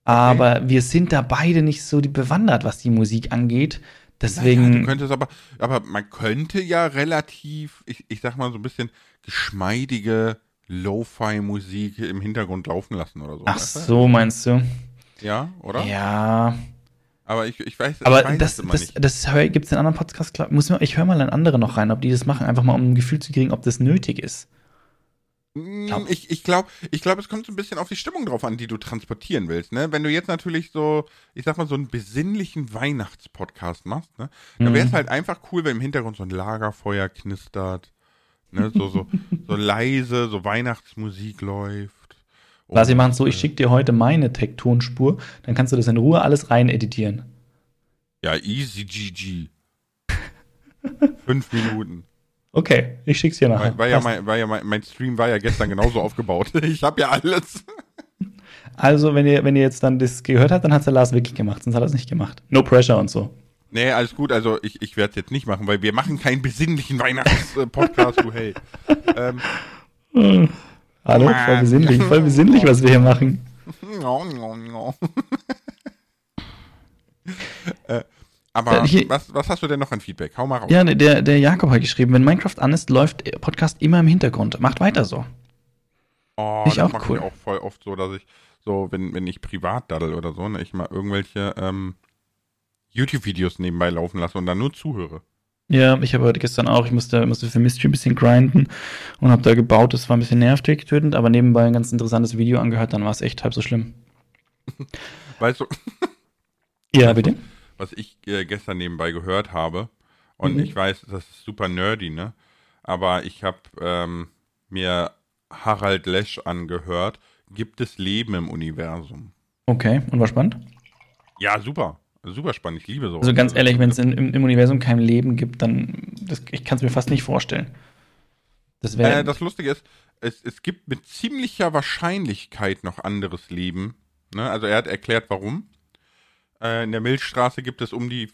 Aber wir sind da beide nicht so bewandert, was die Musik angeht. Naja, Deswegen. du könntest aber, aber man könnte ja relativ, ich, ich sag mal so ein bisschen geschmeidige Lo-Fi-Musik im Hintergrund laufen lassen oder so. ach so, meinst du? Ja, oder? Ja. Aber ich, ich weiß, Aber ich weiß das, es das, nicht. das hör, gibt's in anderen Podcasts. glaub- Muss man, ich höre mal in andere noch rein, ob die das machen, einfach mal um ein Gefühl zu kriegen, ob das nötig ist. Mm, glaub- Ich, ich glaube, ich glaub, es kommt so ein bisschen auf die Stimmung drauf an, die du transportieren willst. Ne? Wenn du jetzt natürlich so, ich sag mal, so einen besinnlichen Weihnachtspodcast machst, ne? dann wäre es Mhm. halt einfach cool, wenn im Hintergrund so ein Lagerfeuer knistert, ne? so, so, so leise, so Weihnachtsmusik läuft. Lass ich Und, machen so, ich äh, schicke dir heute meine Tektonspur, dann kannst du das in Ruhe alles rein editieren. Ja, easy GG. (laughs) Fünf Minuten. Okay, ich schick's dir nachher. War, war ja, mein, war ja mein, mein Stream war ja gestern genauso (laughs) aufgebaut. Ich habe ja alles. (laughs) Also, wenn ihr, wenn ihr jetzt dann das gehört habt, dann hat's der Lars wirklich gemacht, sonst hat er es nicht gemacht. No pressure und so. Nee, alles gut. Also ich, ich werde es jetzt nicht machen, weil wir machen keinen besinnlichen Weihnachts-Podcast, du hey. Ähm, Hallo, voll besinnlich, voll besinnlich, was wir hier machen. (laughs) äh, aber Äh, hier- was, was hast du denn noch an Feedback? Hau mal raus. Ja, der, der Jakob hat geschrieben, wenn Minecraft an ist, läuft Podcast immer im Hintergrund. Macht weiter so. oh, ich das auch mache cool. ich auch voll oft so, dass ich so, wenn, wenn ich privat daddel oder so, ne, ich mal irgendwelche ähm, YouTube-Videos nebenbei laufen lasse und dann nur zuhöre. Ja, ich habe heute gestern auch, ich musste, musste für Mystery ein bisschen grinden und habe da gebaut. Das war ein bisschen nervig, tötend, aber nebenbei ein ganz interessantes Video angehört, dann war es echt halb so schlimm. (laughs) Weißt du, (laughs) Ja, bitte? was ich äh, gestern nebenbei gehört habe, und Mhm. ich weiß, das ist super nerdy, ne? Aber ich habe ähm, mir Harald Lesch angehört. Gibt es Leben im Universum? Okay, und war spannend? Ja, super. Super spannend. Ich liebe sowas. Also ganz ehrlich, wenn es im, im Universum kein Leben gibt, dann, das, ich kann es mir fast nicht vorstellen. Das wäre, Äh, das Lustige ist, es, es gibt mit ziemlicher Wahrscheinlichkeit noch anderes Leben. Ne? Also er hat erklärt, warum. Äh, in der Milchstraße gibt es um die,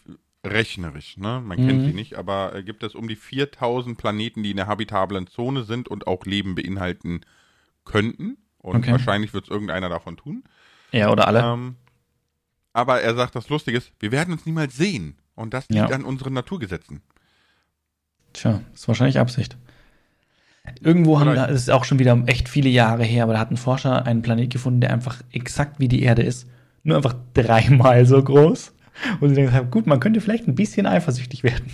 rechnerisch, ne? man kennt Mhm. sie nicht, aber äh, gibt es um die 4000 Planeten, die in der habitablen Zone sind und auch Leben beinhalten könnten. Und Okay. wahrscheinlich wird es irgendeiner davon tun. ja, oder alle. Ähm, aber er sagt, das Lustige ist, wir werden uns niemals sehen. Und das liegt Ja. an unseren Naturgesetzen. Tja, ist wahrscheinlich Absicht. Irgendwo haben Vielleicht. da, das ist auch schon wieder echt viele Jahre her, aber da hat ein Forscher einen Planet gefunden, der einfach exakt wie die Erde ist. Nur einfach dreimal so groß. Und sie denken, gut, man könnte vielleicht ein bisschen eifersüchtig werden.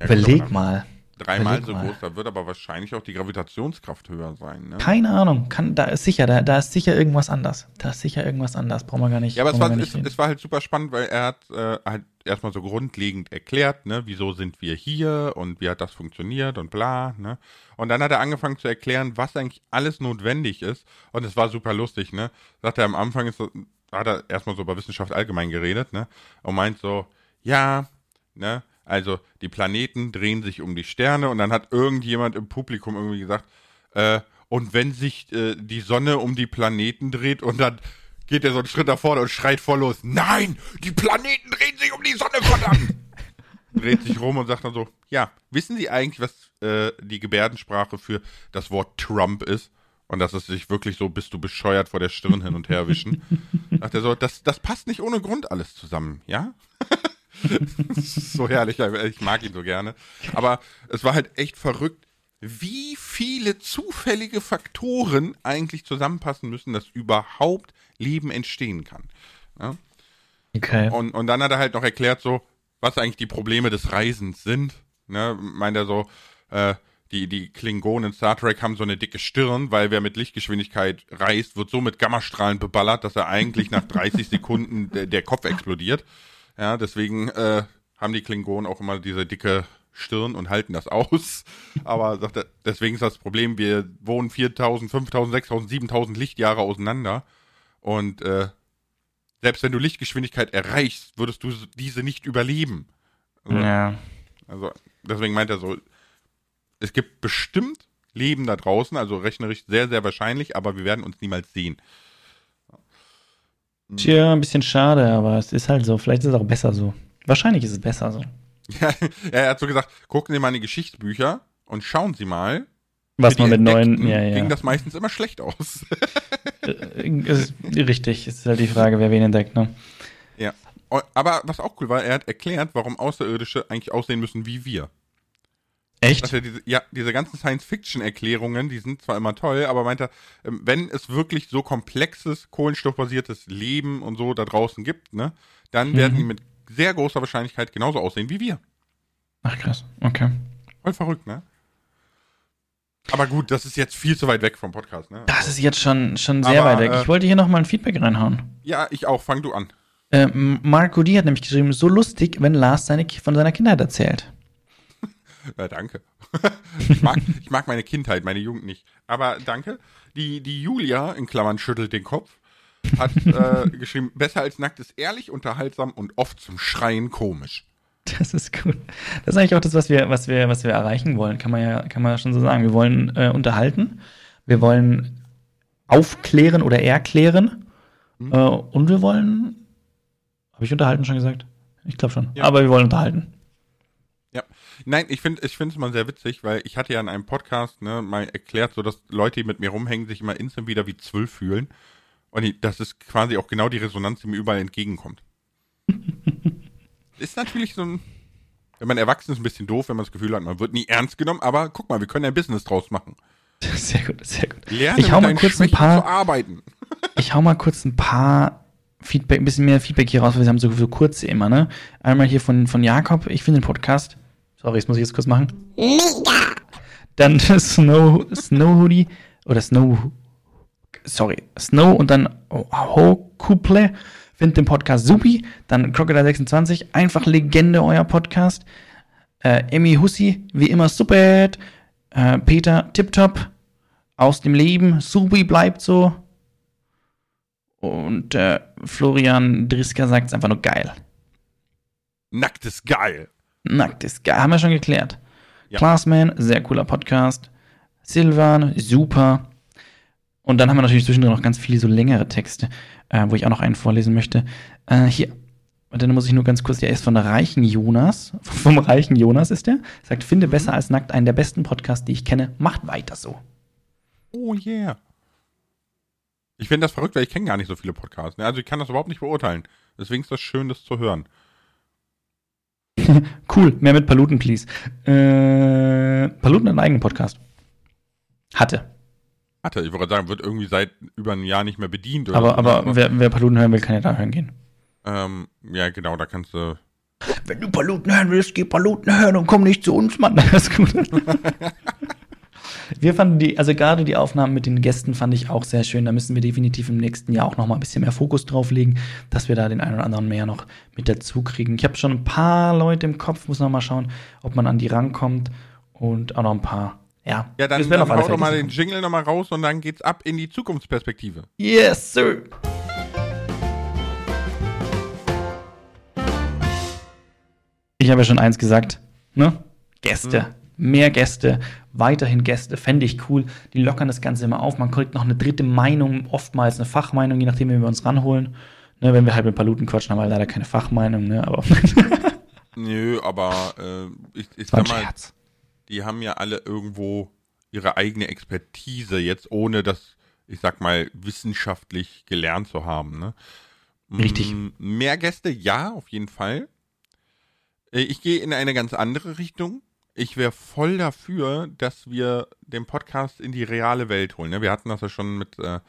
Ja, Überleg mal. Dreimal so groß, da wird aber wahrscheinlich auch die Gravitationskraft höher sein. Ne? Keine Ahnung, kann, da ist sicher, da, da ist sicher irgendwas anders. Da ist sicher irgendwas anders, brauchen wir gar nicht. Ja, aber es war, es, es war halt super spannend, weil er hat äh, halt erstmal so grundlegend erklärt, ne, wieso sind wir hier und wie hat das funktioniert und bla, ne. Und dann hat er angefangen zu erklären, was eigentlich alles notwendig ist. Und es war super lustig, ne. Sagt er am Anfang ist hat er erstmal so über Wissenschaft allgemein geredet, ne. Und meint so, ja, ne, also die Planeten drehen sich um die Sterne und dann hat irgendjemand im Publikum irgendwie gesagt, äh, und wenn sich äh, die Sonne um die Planeten dreht und dann geht er so einen Schritt nach vorne und schreit voll los, nein, die Planeten drehen sich um die Sonne, verdammt! (laughs) Dreht sich rum und sagt dann so, ja, wissen Sie eigentlich, was äh, die Gebärdensprache für das Wort Trump ist? Und dass es sich wirklich so, bist du bescheuert vor der Stirn hin und her wischen. (laughs) Sagt er so, das, das passt nicht ohne Grund alles zusammen, ja? (laughs) So herrlich, ich mag ihn so gerne. Aber es war halt echt verrückt, wie viele zufällige Faktoren eigentlich zusammenpassen müssen, dass überhaupt Leben entstehen kann. Ja? Okay. Und, und dann hat er halt noch erklärt, so, was eigentlich die Probleme des Reisens sind. Ne? Meint er so, äh, die, die Klingonen in Star Trek haben so eine dicke Stirn, weil wer mit Lichtgeschwindigkeit reist, wird so mit Gammastrahlen beballert, dass er eigentlich nach 30 (laughs) Sekunden der, der Kopf explodiert. Ja, deswegen äh, haben die Klingonen auch immer diese dicke Stirn und halten das aus. (laughs) Aber sagt er, deswegen ist das Problem, wir wohnen 4000, 5000, 6000, 7000 Lichtjahre auseinander. Und äh, selbst wenn du Lichtgeschwindigkeit erreichst, würdest du diese nicht überleben. Also, Ja. also deswegen meint er so, es gibt bestimmt Leben da draußen, also rechnerisch sehr, sehr wahrscheinlich, aber wir werden uns niemals sehen. Tja, ein bisschen schade, aber es ist halt so. Vielleicht ist es auch besser so. Wahrscheinlich ist es besser so. Ja, (laughs) er hat so gesagt, gucken Sie mal in die Geschichtsbücher und schauen Sie mal. Was man mit neuen. Ja, ja. ging das meistens immer schlecht aus. Äh, ist richtig. Es ist halt die Frage, wer wen entdeckt, ne? ja. Aber was auch cool war, er hat erklärt, warum Außerirdische eigentlich aussehen müssen wie wir. Echt? Diese, ja, diese ganzen Science-Fiction-Erklärungen, die sind zwar immer toll, aber meint er, ähm, wenn es wirklich so komplexes, kohlenstoffbasiertes Leben und so da draußen gibt, ne, dann Mhm. werden die mit sehr großer Wahrscheinlichkeit genauso aussehen wie wir. Ach krass. Okay. Voll verrückt, ne? Aber gut, das ist jetzt viel zu weit weg vom Podcast, ne? Das ist jetzt schon, schon sehr Aber, weit weg. äh, Ich wollte hier noch mal ein Feedback reinhauen. Ja, ich auch. Fang du an. Äh, Marco D. hat nämlich geschrieben, so lustig, wenn Lars seine, von seiner Kindheit erzählt. (laughs) Ja, danke. (laughs) ich, mag, ich mag meine Kindheit, meine Jugend nicht. Aber danke. Die, die Julia, in Klammern, schüttelt den Kopf, hat (laughs) äh, geschrieben, besser als nackt ist ehrlich, unterhaltsam und oft zum Schreien komisch. Das ist gut. Das ist eigentlich auch das, was wir, was wir, was wir erreichen wollen, kann man ja, kann man ja schon so sagen. Wir wollen äh, unterhalten, wir wollen aufklären oder erklären Mhm. äh, und wir wollen. Habe ich unterhalten schon gesagt? Ich glaube schon. Ja. Aber wir wollen unterhalten. Nein, ich finde ich finde es mal sehr witzig, weil ich hatte ja in einem Podcast ne, mal erklärt, so dass Leute, die mit mir rumhängen, sich immer instant wieder wie zwölf fühlen. Und ich, das ist quasi auch genau die Resonanz, die mir überall entgegenkommt. ist natürlich so ein, wenn man erwachsen ist, ein bisschen doof, wenn man das Gefühl hat, man wird nie ernst genommen, aber guck mal, wir können ein Business draus machen. (laughs) Sehr gut, sehr gut. Lerne Ich hau mal kurz ein Schwächen paar- zu arbeiten. (laughs) Ich hau mal kurz ein paar Feedback, ein bisschen mehr Feedback hier raus, weil wir haben so, so kurze immer, ne? Einmal hier von, von Jakob, ich finde den Podcast. Sorry, das muss ich jetzt kurz machen. Mega! Dann (laughs) Snow, Snow Hoodie oder Snow, sorry, Snow und dann Ho Couple. Find den Podcast supi. Dann Crocodile26, einfach Legende, euer Podcast. Äh, Emmy Hussi, wie immer super. Äh, Peter, tipptopp. Aus dem Leben, supi bleibt so. Und äh, Florian Driska sagt es einfach nur geil. Nackt ist geil. Nackt ist geil. Haben wir schon geklärt. Ja. Classman, sehr cooler Podcast. Silvan, super. Und dann haben wir natürlich zwischendrin noch ganz viele so längere Texte, äh, wo ich auch noch einen vorlesen möchte. Äh, hier. Und dann muss ich nur ganz kurz, der ist von der reichen Jonas. (laughs) Vom reichen Jonas ist der. Sagt, finde besser als nackt einen der besten Podcasts, die ich kenne. Macht weiter so. Oh yeah. Ich finde das verrückt, weil ich kenne gar nicht so viele Podcasts. Ne? Also ich kann das überhaupt nicht beurteilen. Deswegen ist das schön, das zu hören. (laughs) Cool, mehr mit Paluten, please. Äh, Paluten hat einen eigenen Podcast. Hatte. Hatte, ich würde sagen, wird irgendwie seit über einem Jahr nicht mehr bedient. Oder Aber, so, aber wer, wer Paluten hören will, kann ja da hören gehen. ähm, ja, genau, da kannst du. Wenn du Paluten hören willst, geh Paluten hören und komm nicht zu uns, Mann. (laughs) Das ist gut. (laughs) Wir fanden die, also gerade die Aufnahmen mit den Gästen fand ich auch sehr schön. Da müssen wir definitiv im nächsten Jahr auch noch mal ein bisschen mehr Fokus drauf legen, dass wir da den einen oder anderen mehr noch mit dazu kriegen. Ich habe schon ein paar Leute im Kopf, muss noch mal schauen, ob man an die rankommt und auch noch ein paar. Ja, Ja, dann, dann hau doch mal den Jingle nochmal raus und dann geht's ab in die Zukunftsperspektive. Yes, sir. Ich habe ja schon eins gesagt, ne? Gäste. Mehr Gäste, weiterhin Gäste, fände ich cool. Die lockern das Ganze immer auf. Man kriegt noch eine dritte Meinung, oftmals eine Fachmeinung, je nachdem, wie wir uns ranholen. Ne, wenn wir halt mit Paluten quatschen, haben wir leider keine Fachmeinung, ne? Aber (laughs) Nö, aber äh, ich, ich sag mal, Scherz. die haben ja alle irgendwo ihre eigene Expertise, jetzt ohne das, ich sag mal, wissenschaftlich gelernt zu haben. Ne? Richtig. Mm, Mehr Gäste, ja, auf jeden Fall. Äh, Ich gehe in eine ganz andere Richtung. Ich wäre voll dafür, dass wir den Podcast in die reale Welt holen. Ne? Wir hatten das ja schon mit äh,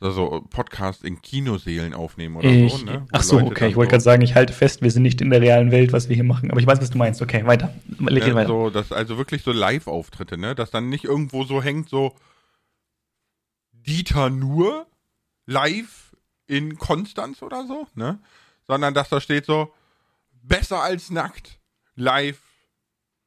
so- so Podcast in Kinoseelen aufnehmen oder Ich, so. Ne? Wo ach so, Leute okay, ich wollte so- gerade sagen, ich halte fest, wir sind nicht in der realen Welt, was wir hier machen. Aber ich weiß, was du meinst. Okay, weiter. Leg Ja, weiter. so, das, also wirklich so Live-Auftritte, ne? Dass dann nicht irgendwo so hängt, so Dieter nur live in Konstanz oder so, ne? Sondern dass da steht so, besser als nackt, live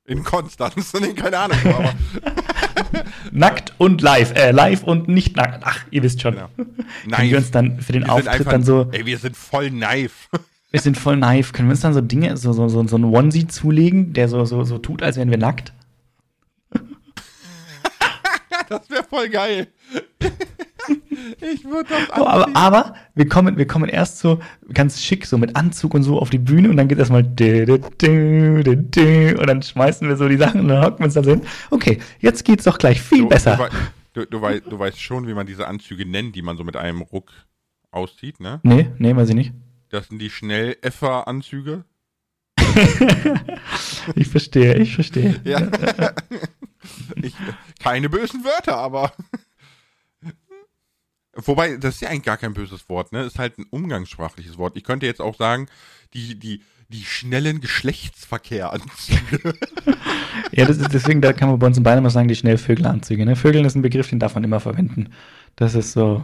in Konstanz. (laughs) nee, keine Ahnung, aber (laughs) Nackt und live, äh, live und nicht nackt. Ach, ihr wisst schon. Genau. (laughs) Können wir uns dann für den Wir Auftritt einfach- dann so, Ey, wir sind voll naiv. wir sind voll naiv, können wir uns dann so Dinge, so, so, so, so einen Onesie zulegen, der so, so, so tut, als wären wir nackt? Das wäre voll geil. (laughs) ich würde das Oh, aber, aber wir kommen, wir kommen erst so ganz schick, so mit Anzug und so auf die Bühne und dann geht erstmal und dann schmeißen wir so die Sachen und dann hocken wir uns dann so hin. Okay, jetzt geht's doch gleich viel du, besser. Du, du, du, wei- du weißt schon, wie man diese Anzüge nennt, die man so mit einem Ruck auszieht, ne? nee, nee, weiß ich nicht. Das sind die Schnell-Effer-Anzüge. (laughs) Ich verstehe, ich verstehe. Ja. (laughs) ich, keine bösen Wörter, aber. Wobei, das ist ja eigentlich gar kein böses Wort, ne? Ist halt ein umgangssprachliches Wort. Ich könnte jetzt auch sagen, die, die, die schnellen Geschlechtsverkehranzüge. (laughs) Ja, das ist, deswegen, da kann man bei uns in Bayern immer sagen, die Schnellvögelanzüge. Ne? Vögeln ist ein Begriff, den darf man immer verwenden. Das ist so,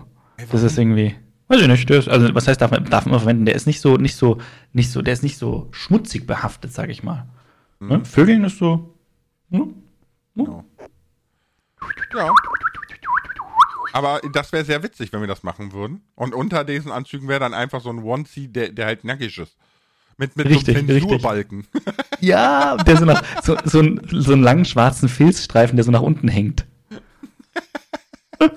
das ist irgendwie, weiß ich nicht, ist, also was heißt, darf man, darf man immer verwenden? Der ist nicht so, nicht so, nicht so, der ist nicht so schmutzig behaftet, sag ich mal. Ne? Vögeln ist so, ne? Genau. Ja. Aber das wäre sehr witzig, wenn wir das machen würden. Und unter diesen Anzügen wäre dann einfach so ein Onesie, der, der halt nackig ist. Mit, mit Richtig, so einem. Zensurbalken. (laughs) Ja, der so nach, so, so, ein, so einen langen schwarzen Filzstreifen, der so nach unten hängt.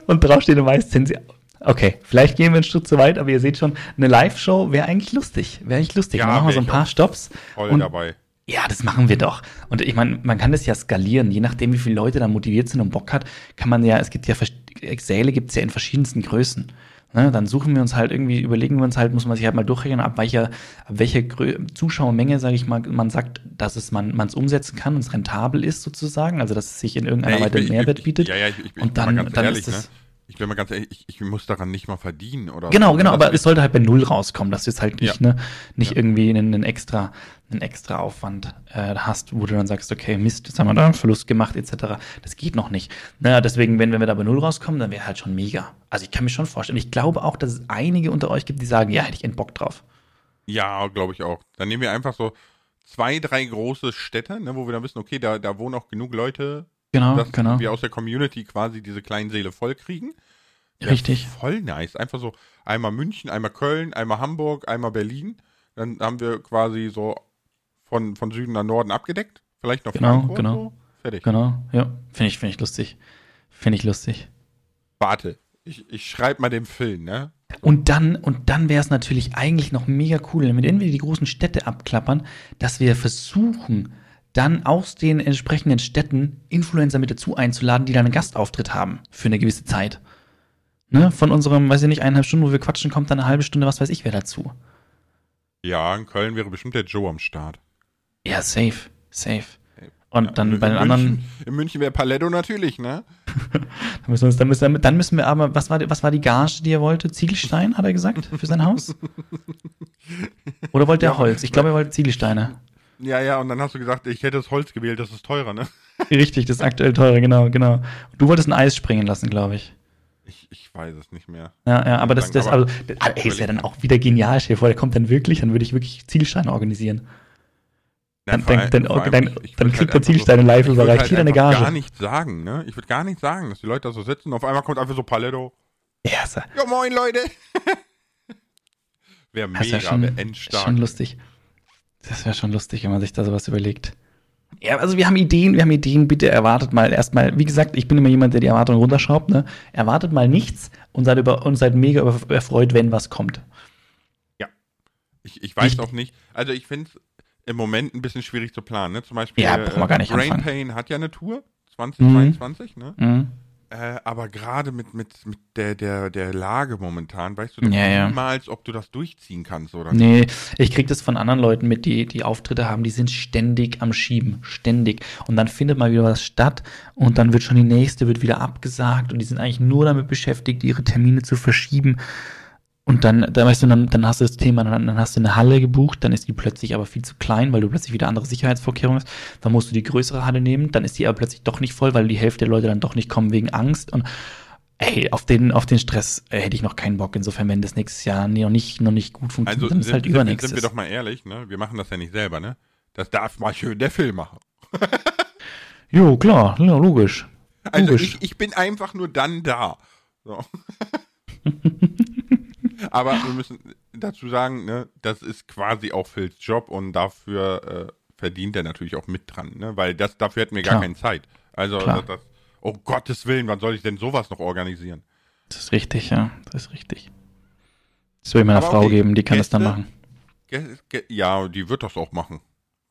Und drauf steht immer Zensi. Okay, vielleicht gehen wir einen Stück zu weit, aber ihr seht schon, eine Live-Show wäre eigentlich lustig. Wäre eigentlich lustig. Ja, Dann machen wir so ein paar Stops. Voll und dabei. Ja, das machen wir doch. Und ich meine, man kann das ja skalieren. Je nachdem, wie viele Leute da motiviert sind und Bock hat, kann man ja, es gibt ja, vers- Säle gibt es ja in verschiedensten Größen. Ne, dann suchen wir uns halt irgendwie, überlegen wir uns halt, muss man sich halt mal durchrechnen, ab welcher, ab welcher Grö Zuschauermenge, sage ich mal, man sagt, dass es man es umsetzen kann und es rentabel ist sozusagen, also dass es sich in irgendeiner Nee, Weise Mehrwert bietet. Ja, ja, ich, ich, Und dann- dann ehrlich, ist es- ne? Ich bin mal ganz ehrlich, ich, ich muss daran nicht mal verdienen oder Genau, so. genau, aber es sollte halt bei Null rauskommen, dass du jetzt halt nicht, Ja. ne, nicht Ja. irgendwie einen, einen extra, einen extra Aufwand äh, hast, wo du dann sagst, okay, Mist, jetzt haben wir da einen Verlust gemacht, etc. Das geht noch nicht. Naja, deswegen, wenn, wenn wir da bei Null rauskommen, dann wäre halt schon mega. Also ich kann mir schon vorstellen. Ich glaube auch, dass es einige unter euch gibt, die sagen, ja, hätte ich einen Bock drauf. Ja, glaube ich auch. Dann nehmen wir einfach so zwei, drei große Städte, ne, wo wir dann wissen, okay, da, da wohnen auch genug Leute, Genau, dass genau. wir aus der Community quasi diese kleinen Seele voll kriegen. Ja, Richtig. Voll nice. Einfach so einmal München, einmal Köln, einmal Hamburg, einmal Berlin. Dann haben wir quasi so von, von Süden nach Norden abgedeckt. Vielleicht noch Genau, Frankfurt. genau. So. Fertig. Genau, ja. Finde ich, finde ich lustig. Finde ich lustig. Warte, ich, ich schreibe mal den Film, ne? Und dann, und dann wäre es natürlich eigentlich noch mega cool, wenn wir die großen Städte abklappern, dass wir versuchen, dann aus den entsprechenden Städten Influencer mit dazu einzuladen, die dann einen Gastauftritt haben für eine gewisse Zeit. Ne? Von unserem, weiß ich nicht, eineinhalb Stunden, wo wir quatschen, kommt dann eine halbe Stunde, was weiß ich, wer dazu. Ja, in Köln wäre bestimmt der Joe am Start. Ja, safe, safe. Und dann in bei den München, anderen, In München wäre Paletto natürlich, ne? (laughs) dann müssen, wir uns, dann, müssen, dann müssen wir aber, was war, die- was war die Gage, die er wollte? Ziegelstein, hat er gesagt, für sein Haus? (laughs) Oder wollte er Ja, Holz? Ich glaube, er wollte Ziegelsteine. Ja, ja, und dann hast du gesagt, ich hätte das Holz gewählt, das ist teurer, ne? (laughs) Richtig, das ist aktuell teurer, genau, genau. Du wolltest ein Eis springen lassen, glaube ich. Ich, ich weiß es nicht mehr. Ja, ja, aber das, das, Aber- also, das, ey, ist ja dann auch wieder genial, stell dir vor, der kommt dann wirklich, dann würde ich wirklich Zielsteine organisieren. Dann- vor dann- dann- dann- ich- ich dann kriegt er einfach Zielsteine live ich würd überreicht. Halt Hier deine Gage. gar nichts sagen, ne? Ich würde gar nichts sagen, dass die Leute da so sitzen und auf einmal kommt einfach so Paletto. Ja, ist, ja- Ja, moin, Leute. (laughs) Wäre das mega, wäre schon, ist endstark. schon lustig. Das wäre schon lustig, wenn man sich da sowas überlegt. Ja, also wir haben Ideen, wir haben Ideen, bitte erwartet mal erstmal, wie gesagt, ich bin immer jemand, der die Erwartungen runterschraubt, ne? Erwartet mal nichts und seid über und seid mega erfreut, wenn was kommt. Ich, ich weiß Ich- auch nicht. Also ich finde es im Moment ein bisschen schwierig zu planen. Ne? Zum Beispiel Ja, nicht Brain anfangen. Pain hat ja eine Tour 2022, ne? Mhm. Äh, aber gerade mit, mit, mit der, der, der Lage momentan, weißt du Ja, ja. niemals, ob du das durchziehen kannst oder Nee, ich krieg das von anderen Leuten mit, die, die Auftritte haben, die sind ständig am Schieben, ständig. Und dann findet mal wieder was statt und dann wird schon die nächste, wird wieder abgesagt und die sind eigentlich nur damit beschäftigt, ihre Termine zu verschieben. Und dann, dann weißt du, dann, dann hast du das Thema, dann, dann hast du eine Halle gebucht, dann ist die plötzlich aber viel zu klein, weil du plötzlich wieder andere Sicherheitsvorkehrungen hast. Dann musst du die größere Halle nehmen, dann ist die aber plötzlich doch nicht voll, weil die Hälfte der Leute dann doch nicht kommen wegen Angst. Und ey, auf den, auf den Stress äh, hätte ich noch keinen Bock. Insofern, wenn das nächstes Jahr noch nicht, noch nicht gut funktioniert, Also dann ist halt sind, übernächstes. sind wir doch mal ehrlich, ne? Wir machen das ja nicht selber, ne? Das darf mal schön der Film machen. (laughs) Jo, klar, ja, logisch. Also Logisch. ich, ich bin einfach nur dann da. So. (laughs) Aber wir müssen dazu sagen, ne, das ist quasi auch Phils Job und dafür äh, verdient er natürlich auch mit dran, ne? Weil das dafür hätten wir gar keine Zeit. Also das, das, oh Gottes Willen, wann soll ich denn sowas noch organisieren? Das ist richtig, ja. Das ist richtig. Das will ich meiner Aber Frau okay, geben, die kann das dann Gäste? machen. Ge- Ja, die wird das auch machen.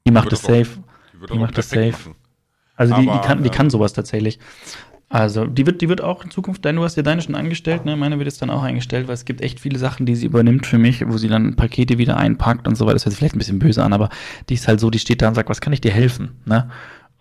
Die macht das auch- safe. Die macht das safe. machen. Also die, die, Aber, kann, die ähm, kann sowas tatsächlich. Also die wird, die wird auch in Zukunft, dein, du hast ja deine schon angestellt, ne? Meine wird jetzt dann auch eingestellt, weil es gibt echt viele Sachen, die sie übernimmt für mich, wo sie dann Pakete wieder einpackt und so weiter. Das hört sich vielleicht ein bisschen böse an, aber die ist halt so, die steht da und sagt, was kann ich dir helfen, ne?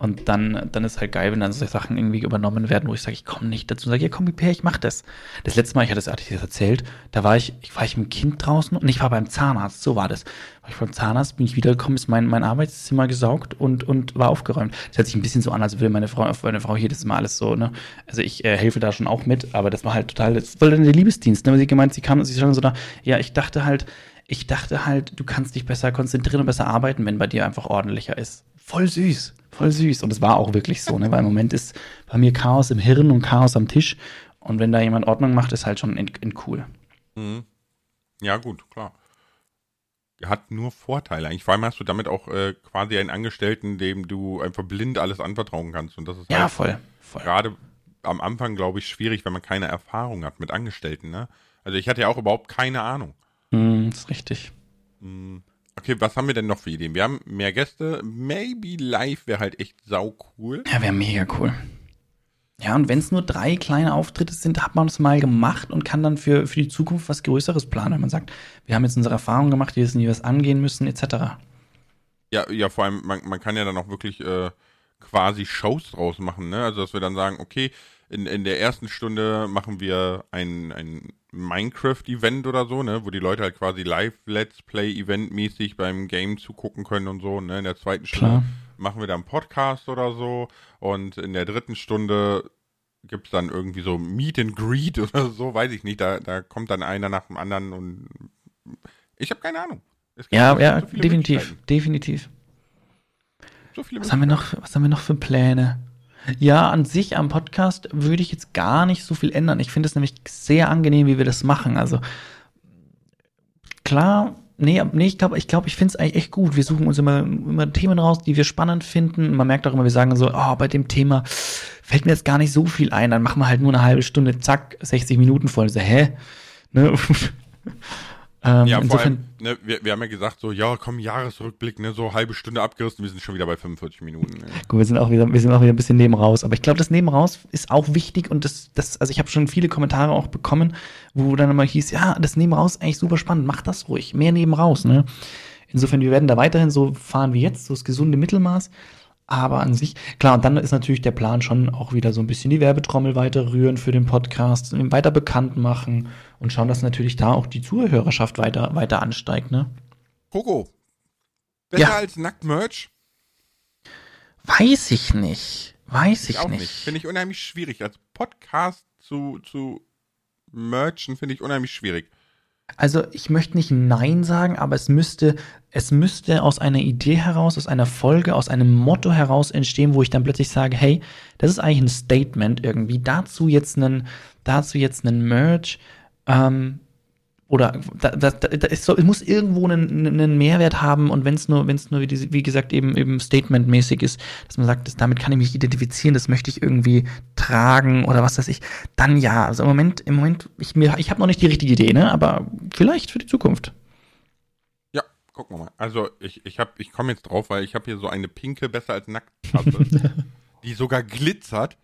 Und dann, dann ist halt geil, wenn dann solche Sachen irgendwie übernommen werden, wo ich sage, ich komme nicht dazu und sage, ja komm, Per, ich mach das. Das letzte Mal, ich hatte das, hatte ich das erzählt, da war ich, ich war ich mit dem Kind draußen und ich war beim Zahnarzt, so war das. War ich beim Zahnarzt, bin ich wiedergekommen, ist mein, mein Arbeitszimmer gesaugt und, und war aufgeräumt. Das hört sich ein bisschen so an, als würde meine Frau, meine Frau hier das mal alles so, ne? Also ich äh, helfe da schon auch mit, aber das war halt total, das war dann der Liebesdienst, ne? Weil sie gemeint, sie kam, sie stand so da, ja, ich dachte halt, ich dachte halt, du kannst dich besser konzentrieren und besser arbeiten, wenn bei dir einfach ordentlicher ist. Voll süß, voll süß. Und es war auch wirklich so, ne? Weil im Moment ist bei mir Chaos im Hirn und Chaos am Tisch. Und wenn da jemand Ordnung macht, ist halt schon cool. Mhm. Ja, gut, klar. Hat nur Vorteile eigentlich. Vor allem hast du damit auch äh, quasi einen Angestellten, dem du einfach blind alles anvertrauen kannst. Und das ist Ja, halt voll. voll. gerade am Anfang, glaube ich, schwierig, wenn man keine Erfahrung hat mit Angestellten. Ne? Also ich hatte ja auch überhaupt keine Ahnung. Mm, ist richtig. Mhm. Okay, was haben wir denn noch für Ideen? Wir haben mehr Gäste. Maybe live wäre halt echt sau cool. Ja, wäre mega cool. Ja, und wenn es nur drei kleine Auftritte sind, hat man es mal gemacht und kann dann für, für die Zukunft was Größeres planen. Wenn man sagt, wir haben jetzt unsere Erfahrungen gemacht, wir wissen, wie wir es angehen müssen, etc. Ja, ja, vor allem, man, man kann ja dann auch wirklich äh, quasi Shows draus machen, ne? Also, dass wir dann sagen, okay, in, in der ersten Stunde machen wir ein, ein Minecraft-Event oder so, ne, wo die Leute halt quasi live-Let's Play-Event-mäßig beim Game zugucken können und so, ne? In der zweiten Stunde Klar. machen wir dann Podcast oder so und in der dritten Stunde gibt's dann irgendwie so Meet and Greet (laughs) oder so, weiß ich nicht, da, da kommt dann einer nach dem anderen und ich habe keine Ahnung. Es gibt Ja, so ja, viele definitiv, definitiv. So Was haben wir noch, was haben wir noch für Pläne? Ja, an sich am Podcast würde ich jetzt gar nicht so viel ändern. Ich finde es nämlich sehr angenehm, wie wir das machen. Also klar, nee, nee ich glaube, ich, glaub, ich finde es eigentlich echt gut. Wir suchen uns immer, immer Themen raus, die wir spannend finden. Man merkt auch immer, wir sagen so, oh, bei dem Thema fällt mir jetzt gar nicht so viel ein. Dann machen wir halt nur eine halbe Stunde, zack, 60 Minuten voll. So, hä? Ne? (laughs) ähm, Ja, vor insofern, allem, ne, wir, wir haben ja gesagt, so, ja, komm, Jahresrückblick, ne, so halbe Stunde abgerissen, wir sind schon wieder bei 45 Minuten. Ne. Gut, wir sind auch wieder, wir sind auch wieder ein bisschen neben raus. Aber ich glaube, das neben raus ist auch wichtig und das, das, also ich habe schon viele Kommentare auch bekommen, wo dann immer hieß, ja, das neben raus ist eigentlich super spannend, mach das ruhig, mehr neben raus, ne? Insofern, wir werden da weiterhin so fahren wie jetzt, so das gesunde Mittelmaß. Aber an sich, klar, und dann ist natürlich der Plan schon auch wieder so ein bisschen die Werbetrommel weiter rühren für den Podcast, ihn weiter bekannt machen und schauen, dass natürlich da auch die Zuhörerschaft weiter, weiter ansteigt, ne? Coco, besser Ja. als Nackt-Merch? Weiß ich nicht. Weiß ich, auch nicht. nicht. Finde ich unheimlich schwierig. Als Podcast zu, zu merchen, finde ich unheimlich schwierig. Also ich möchte nicht Nein sagen, aber es müsste, es müsste aus einer Idee heraus, aus einer Folge, aus einem Motto heraus entstehen, wo ich dann plötzlich sage, hey, das ist eigentlich ein Statement irgendwie. Dazu jetzt einen, dazu jetzt einen Merch, ähm, oder da, da, da, da ist so, es muss irgendwo einen, einen Mehrwert haben und wenn es nur, wenn es nur wie, wie gesagt eben eben Statementmäßig ist, dass man sagt, das, damit kann ich mich identifizieren, das möchte ich irgendwie tragen oder was weiß ich, dann ja. Also im Moment, im Moment, ich mir, ich habe noch nicht die richtige Idee, ne? Aber vielleicht für die Zukunft. Gucken wir mal. Also ich, ich, hab- ich komme jetzt drauf, weil ich habe hier so eine pinke, besser als Nackt-Tasse, (laughs) die sogar glitzert.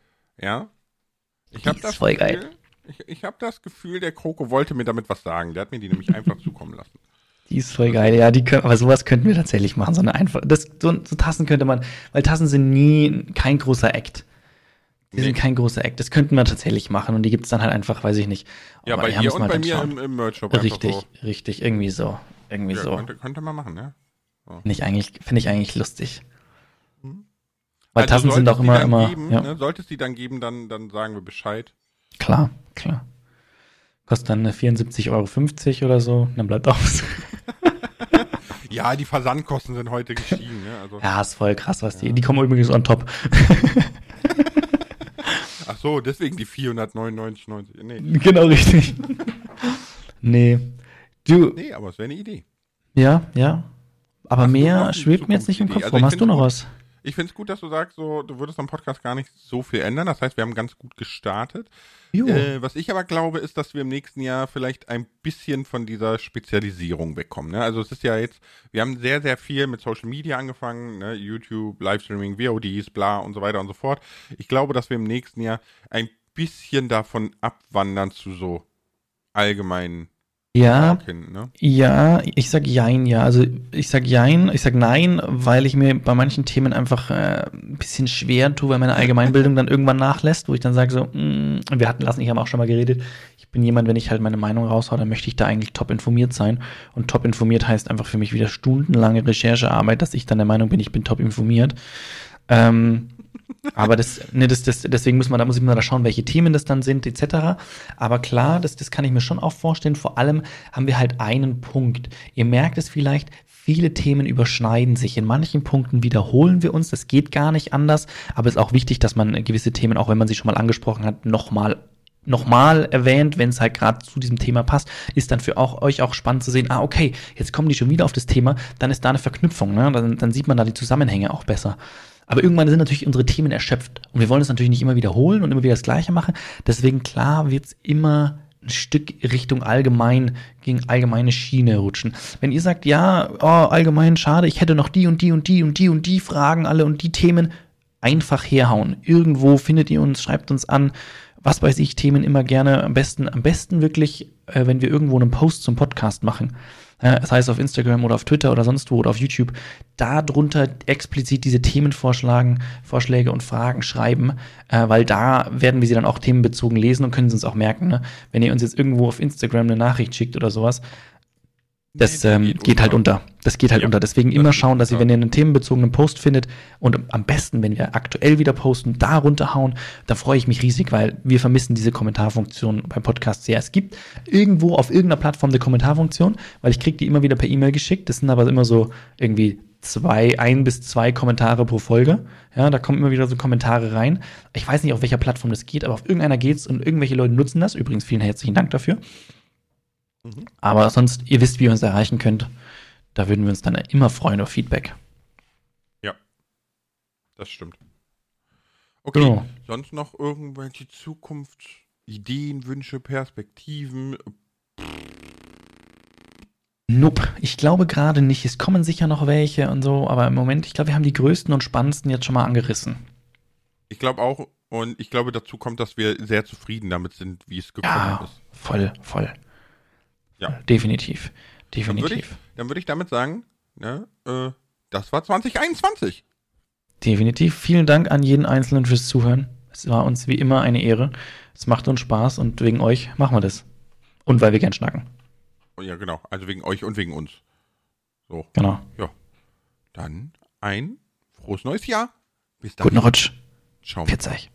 Ja. Ich habe ist das voll Gefühl, geil. Ich, ich habe das Gefühl, der Kroko wollte mir damit was sagen. Der hat mir die nämlich einfach zukommen lassen. Die ist voll geil, ja, die können, aber sowas könnten wir tatsächlich machen, so eine einfach, das, so, so Tassen könnte man, weil Tassen sind nie kein großer Act. Die Nee. sind kein großer Act, das könnten wir tatsächlich machen und die gibt's dann halt einfach, weiß ich nicht. Ja, Aber bei dir und bei mir im, im Merch-Shop Richtig, so. richtig, irgendwie so. Irgendwie Ja, so. könnte, könnte man machen, ne? Finde ich eigentlich, finde ich eigentlich lustig. Weil Also Tassen sind auch immer, immer, Geben, ja, ne? Sollte es die dann geben, dann, dann sagen wir Bescheid. klar, klar. Kostet dann 74,50 Euro oder so, dann bleibt aus. (laughs) Ja, die Versandkosten sind heute gestiegen, ne? Also, Ja, ist voll krass, was die, die kommen übrigens on top. (laughs) Ach so, deswegen die 499,90. Nee, genau richtig. nee. Du, nee, aber es wäre eine Idee. ja, ja. Aber Hast mehr schwebt mir jetzt nicht im? Kopf Also rum. Hast du noch gut. was? Ich finde es gut, dass du sagst, so, du würdest am Podcast gar nicht so viel ändern. Das heißt, wir haben ganz gut gestartet. Äh, was ich aber glaube, ist, dass wir im nächsten Jahr vielleicht ein bisschen von dieser Spezialisierung wegkommen. Ne? Also es ist ja jetzt, wir haben sehr, sehr viel mit Social Media angefangen, ne? YouTube, Livestreaming, VODs, bla und so weiter und so fort. Ich glaube, dass wir im nächsten Jahr ein bisschen davon abwandern zu so allgemeinen ja, hin, ne? ja, ich sag jein, ja. Also ich sag jein, ich sag nein, weil ich mir bei manchen Themen einfach äh, ein bisschen schwer tue, weil meine Allgemeinbildung dann irgendwann nachlässt, wo ich dann sage so, mm, wir hatten lassen, ich habe auch schon mal geredet, ich bin jemand, wenn ich halt meine Meinung raushaue, dann möchte ich da eigentlich top informiert sein. Und top informiert heißt einfach für mich wieder stundenlange Recherchearbeit, dass ich dann der Meinung bin, ich bin top informiert. Ähm, aber das, ne, das, das, deswegen muss man, da muss ich mal da schauen, welche Themen das dann sind, etc. Aber klar, das, das kann ich mir schon auch vorstellen. Vor allem haben wir halt einen Punkt. Ihr merkt es vielleicht, viele Themen überschneiden sich. In manchen Punkten wiederholen wir uns, das geht gar nicht anders. Aber es ist auch wichtig, dass man gewisse Themen, auch wenn man sie schon mal angesprochen hat, nochmal nochmal erwähnt, wenn es halt gerade zu diesem Thema passt, ist dann für auch, euch auch spannend zu sehen, ah, okay, jetzt kommen die schon wieder auf das Thema, dann ist da eine Verknüpfung, ne? dann, dann sieht man da die Zusammenhänge auch besser. Aber irgendwann sind natürlich unsere Themen erschöpft und wir wollen es natürlich nicht immer wiederholen und immer wieder das Gleiche machen. Deswegen klar wird's immer ein Stück Richtung allgemein, gegen allgemeine Schiene rutschen. Wenn ihr sagt, ja, oh, allgemein schade, ich hätte noch die und die und die und die und die Fragen alle und die Themen, einfach herhauen. Irgendwo findet ihr uns, schreibt uns an, was weiß ich, Themen immer gerne. Am besten, am besten wirklich, äh, wenn wir irgendwo einen Post zum Podcast machen. Äh, das heißt auf Instagram oder auf Twitter oder sonst wo oder auf YouTube, da drunter explizit diese Themenvorschläge Vorschläge und Fragen schreiben, äh, weil da werden wir sie dann auch themenbezogen lesen und können sie uns auch merken. Ne? Wenn ihr uns jetzt irgendwo auf Instagram eine Nachricht schickt oder sowas, das ähm, geht, geht halt unter. Das geht halt ja, unter. Deswegen immer schauen, dass ihr, wenn ihr einen themenbezogenen Post findet und am besten, wenn wir aktuell wieder posten, da runterhauen, da freue ich mich riesig, weil wir vermissen diese Kommentarfunktion beim Podcast sehr. Es gibt irgendwo auf irgendeiner Plattform eine Kommentarfunktion, weil ich kriege die immer wieder per E-Mail geschickt. Das sind aber immer so irgendwie zwei, ein bis zwei Kommentare pro Folge. Ja, da kommen immer wieder so Kommentare rein. Ich weiß nicht, auf welcher Plattform das geht, aber auf irgendeiner geht's und irgendwelche Leute nutzen das. Übrigens, vielen herzlichen Dank dafür. Mhm. Aber sonst, ihr wisst, wie ihr uns erreichen könnt. Da würden wir uns dann immer freuen auf Feedback. Ja, das stimmt. Okay, genau. sonst noch irgendwelche Zukunftsideen, Wünsche, Perspektiven? Nope, ich glaube gerade nicht. Es kommen sicher noch welche und so, aber im Moment, ich glaube, wir haben die größten und spannendsten jetzt schon mal angerissen. Ich glaube auch, und ich glaube, dazu kommt, dass wir sehr zufrieden damit sind, wie es gekommen ja, ist. Voll, voll. Ja. Definitiv. Definitiv. Dann würde ich, würd ich, damit sagen, ne, äh, das war 2021. Definitiv. Vielen Dank an jeden Einzelnen fürs Zuhören. Es war uns wie immer eine Ehre. Es macht uns Spaß und wegen euch machen wir das. Und weil wir gern schnacken. Ja, genau. Also wegen euch und wegen uns. So. Genau. Ja. Dann ein frohes neues Jahr. Bis dann. Guten Rutsch. Ciao. Pfiat euch.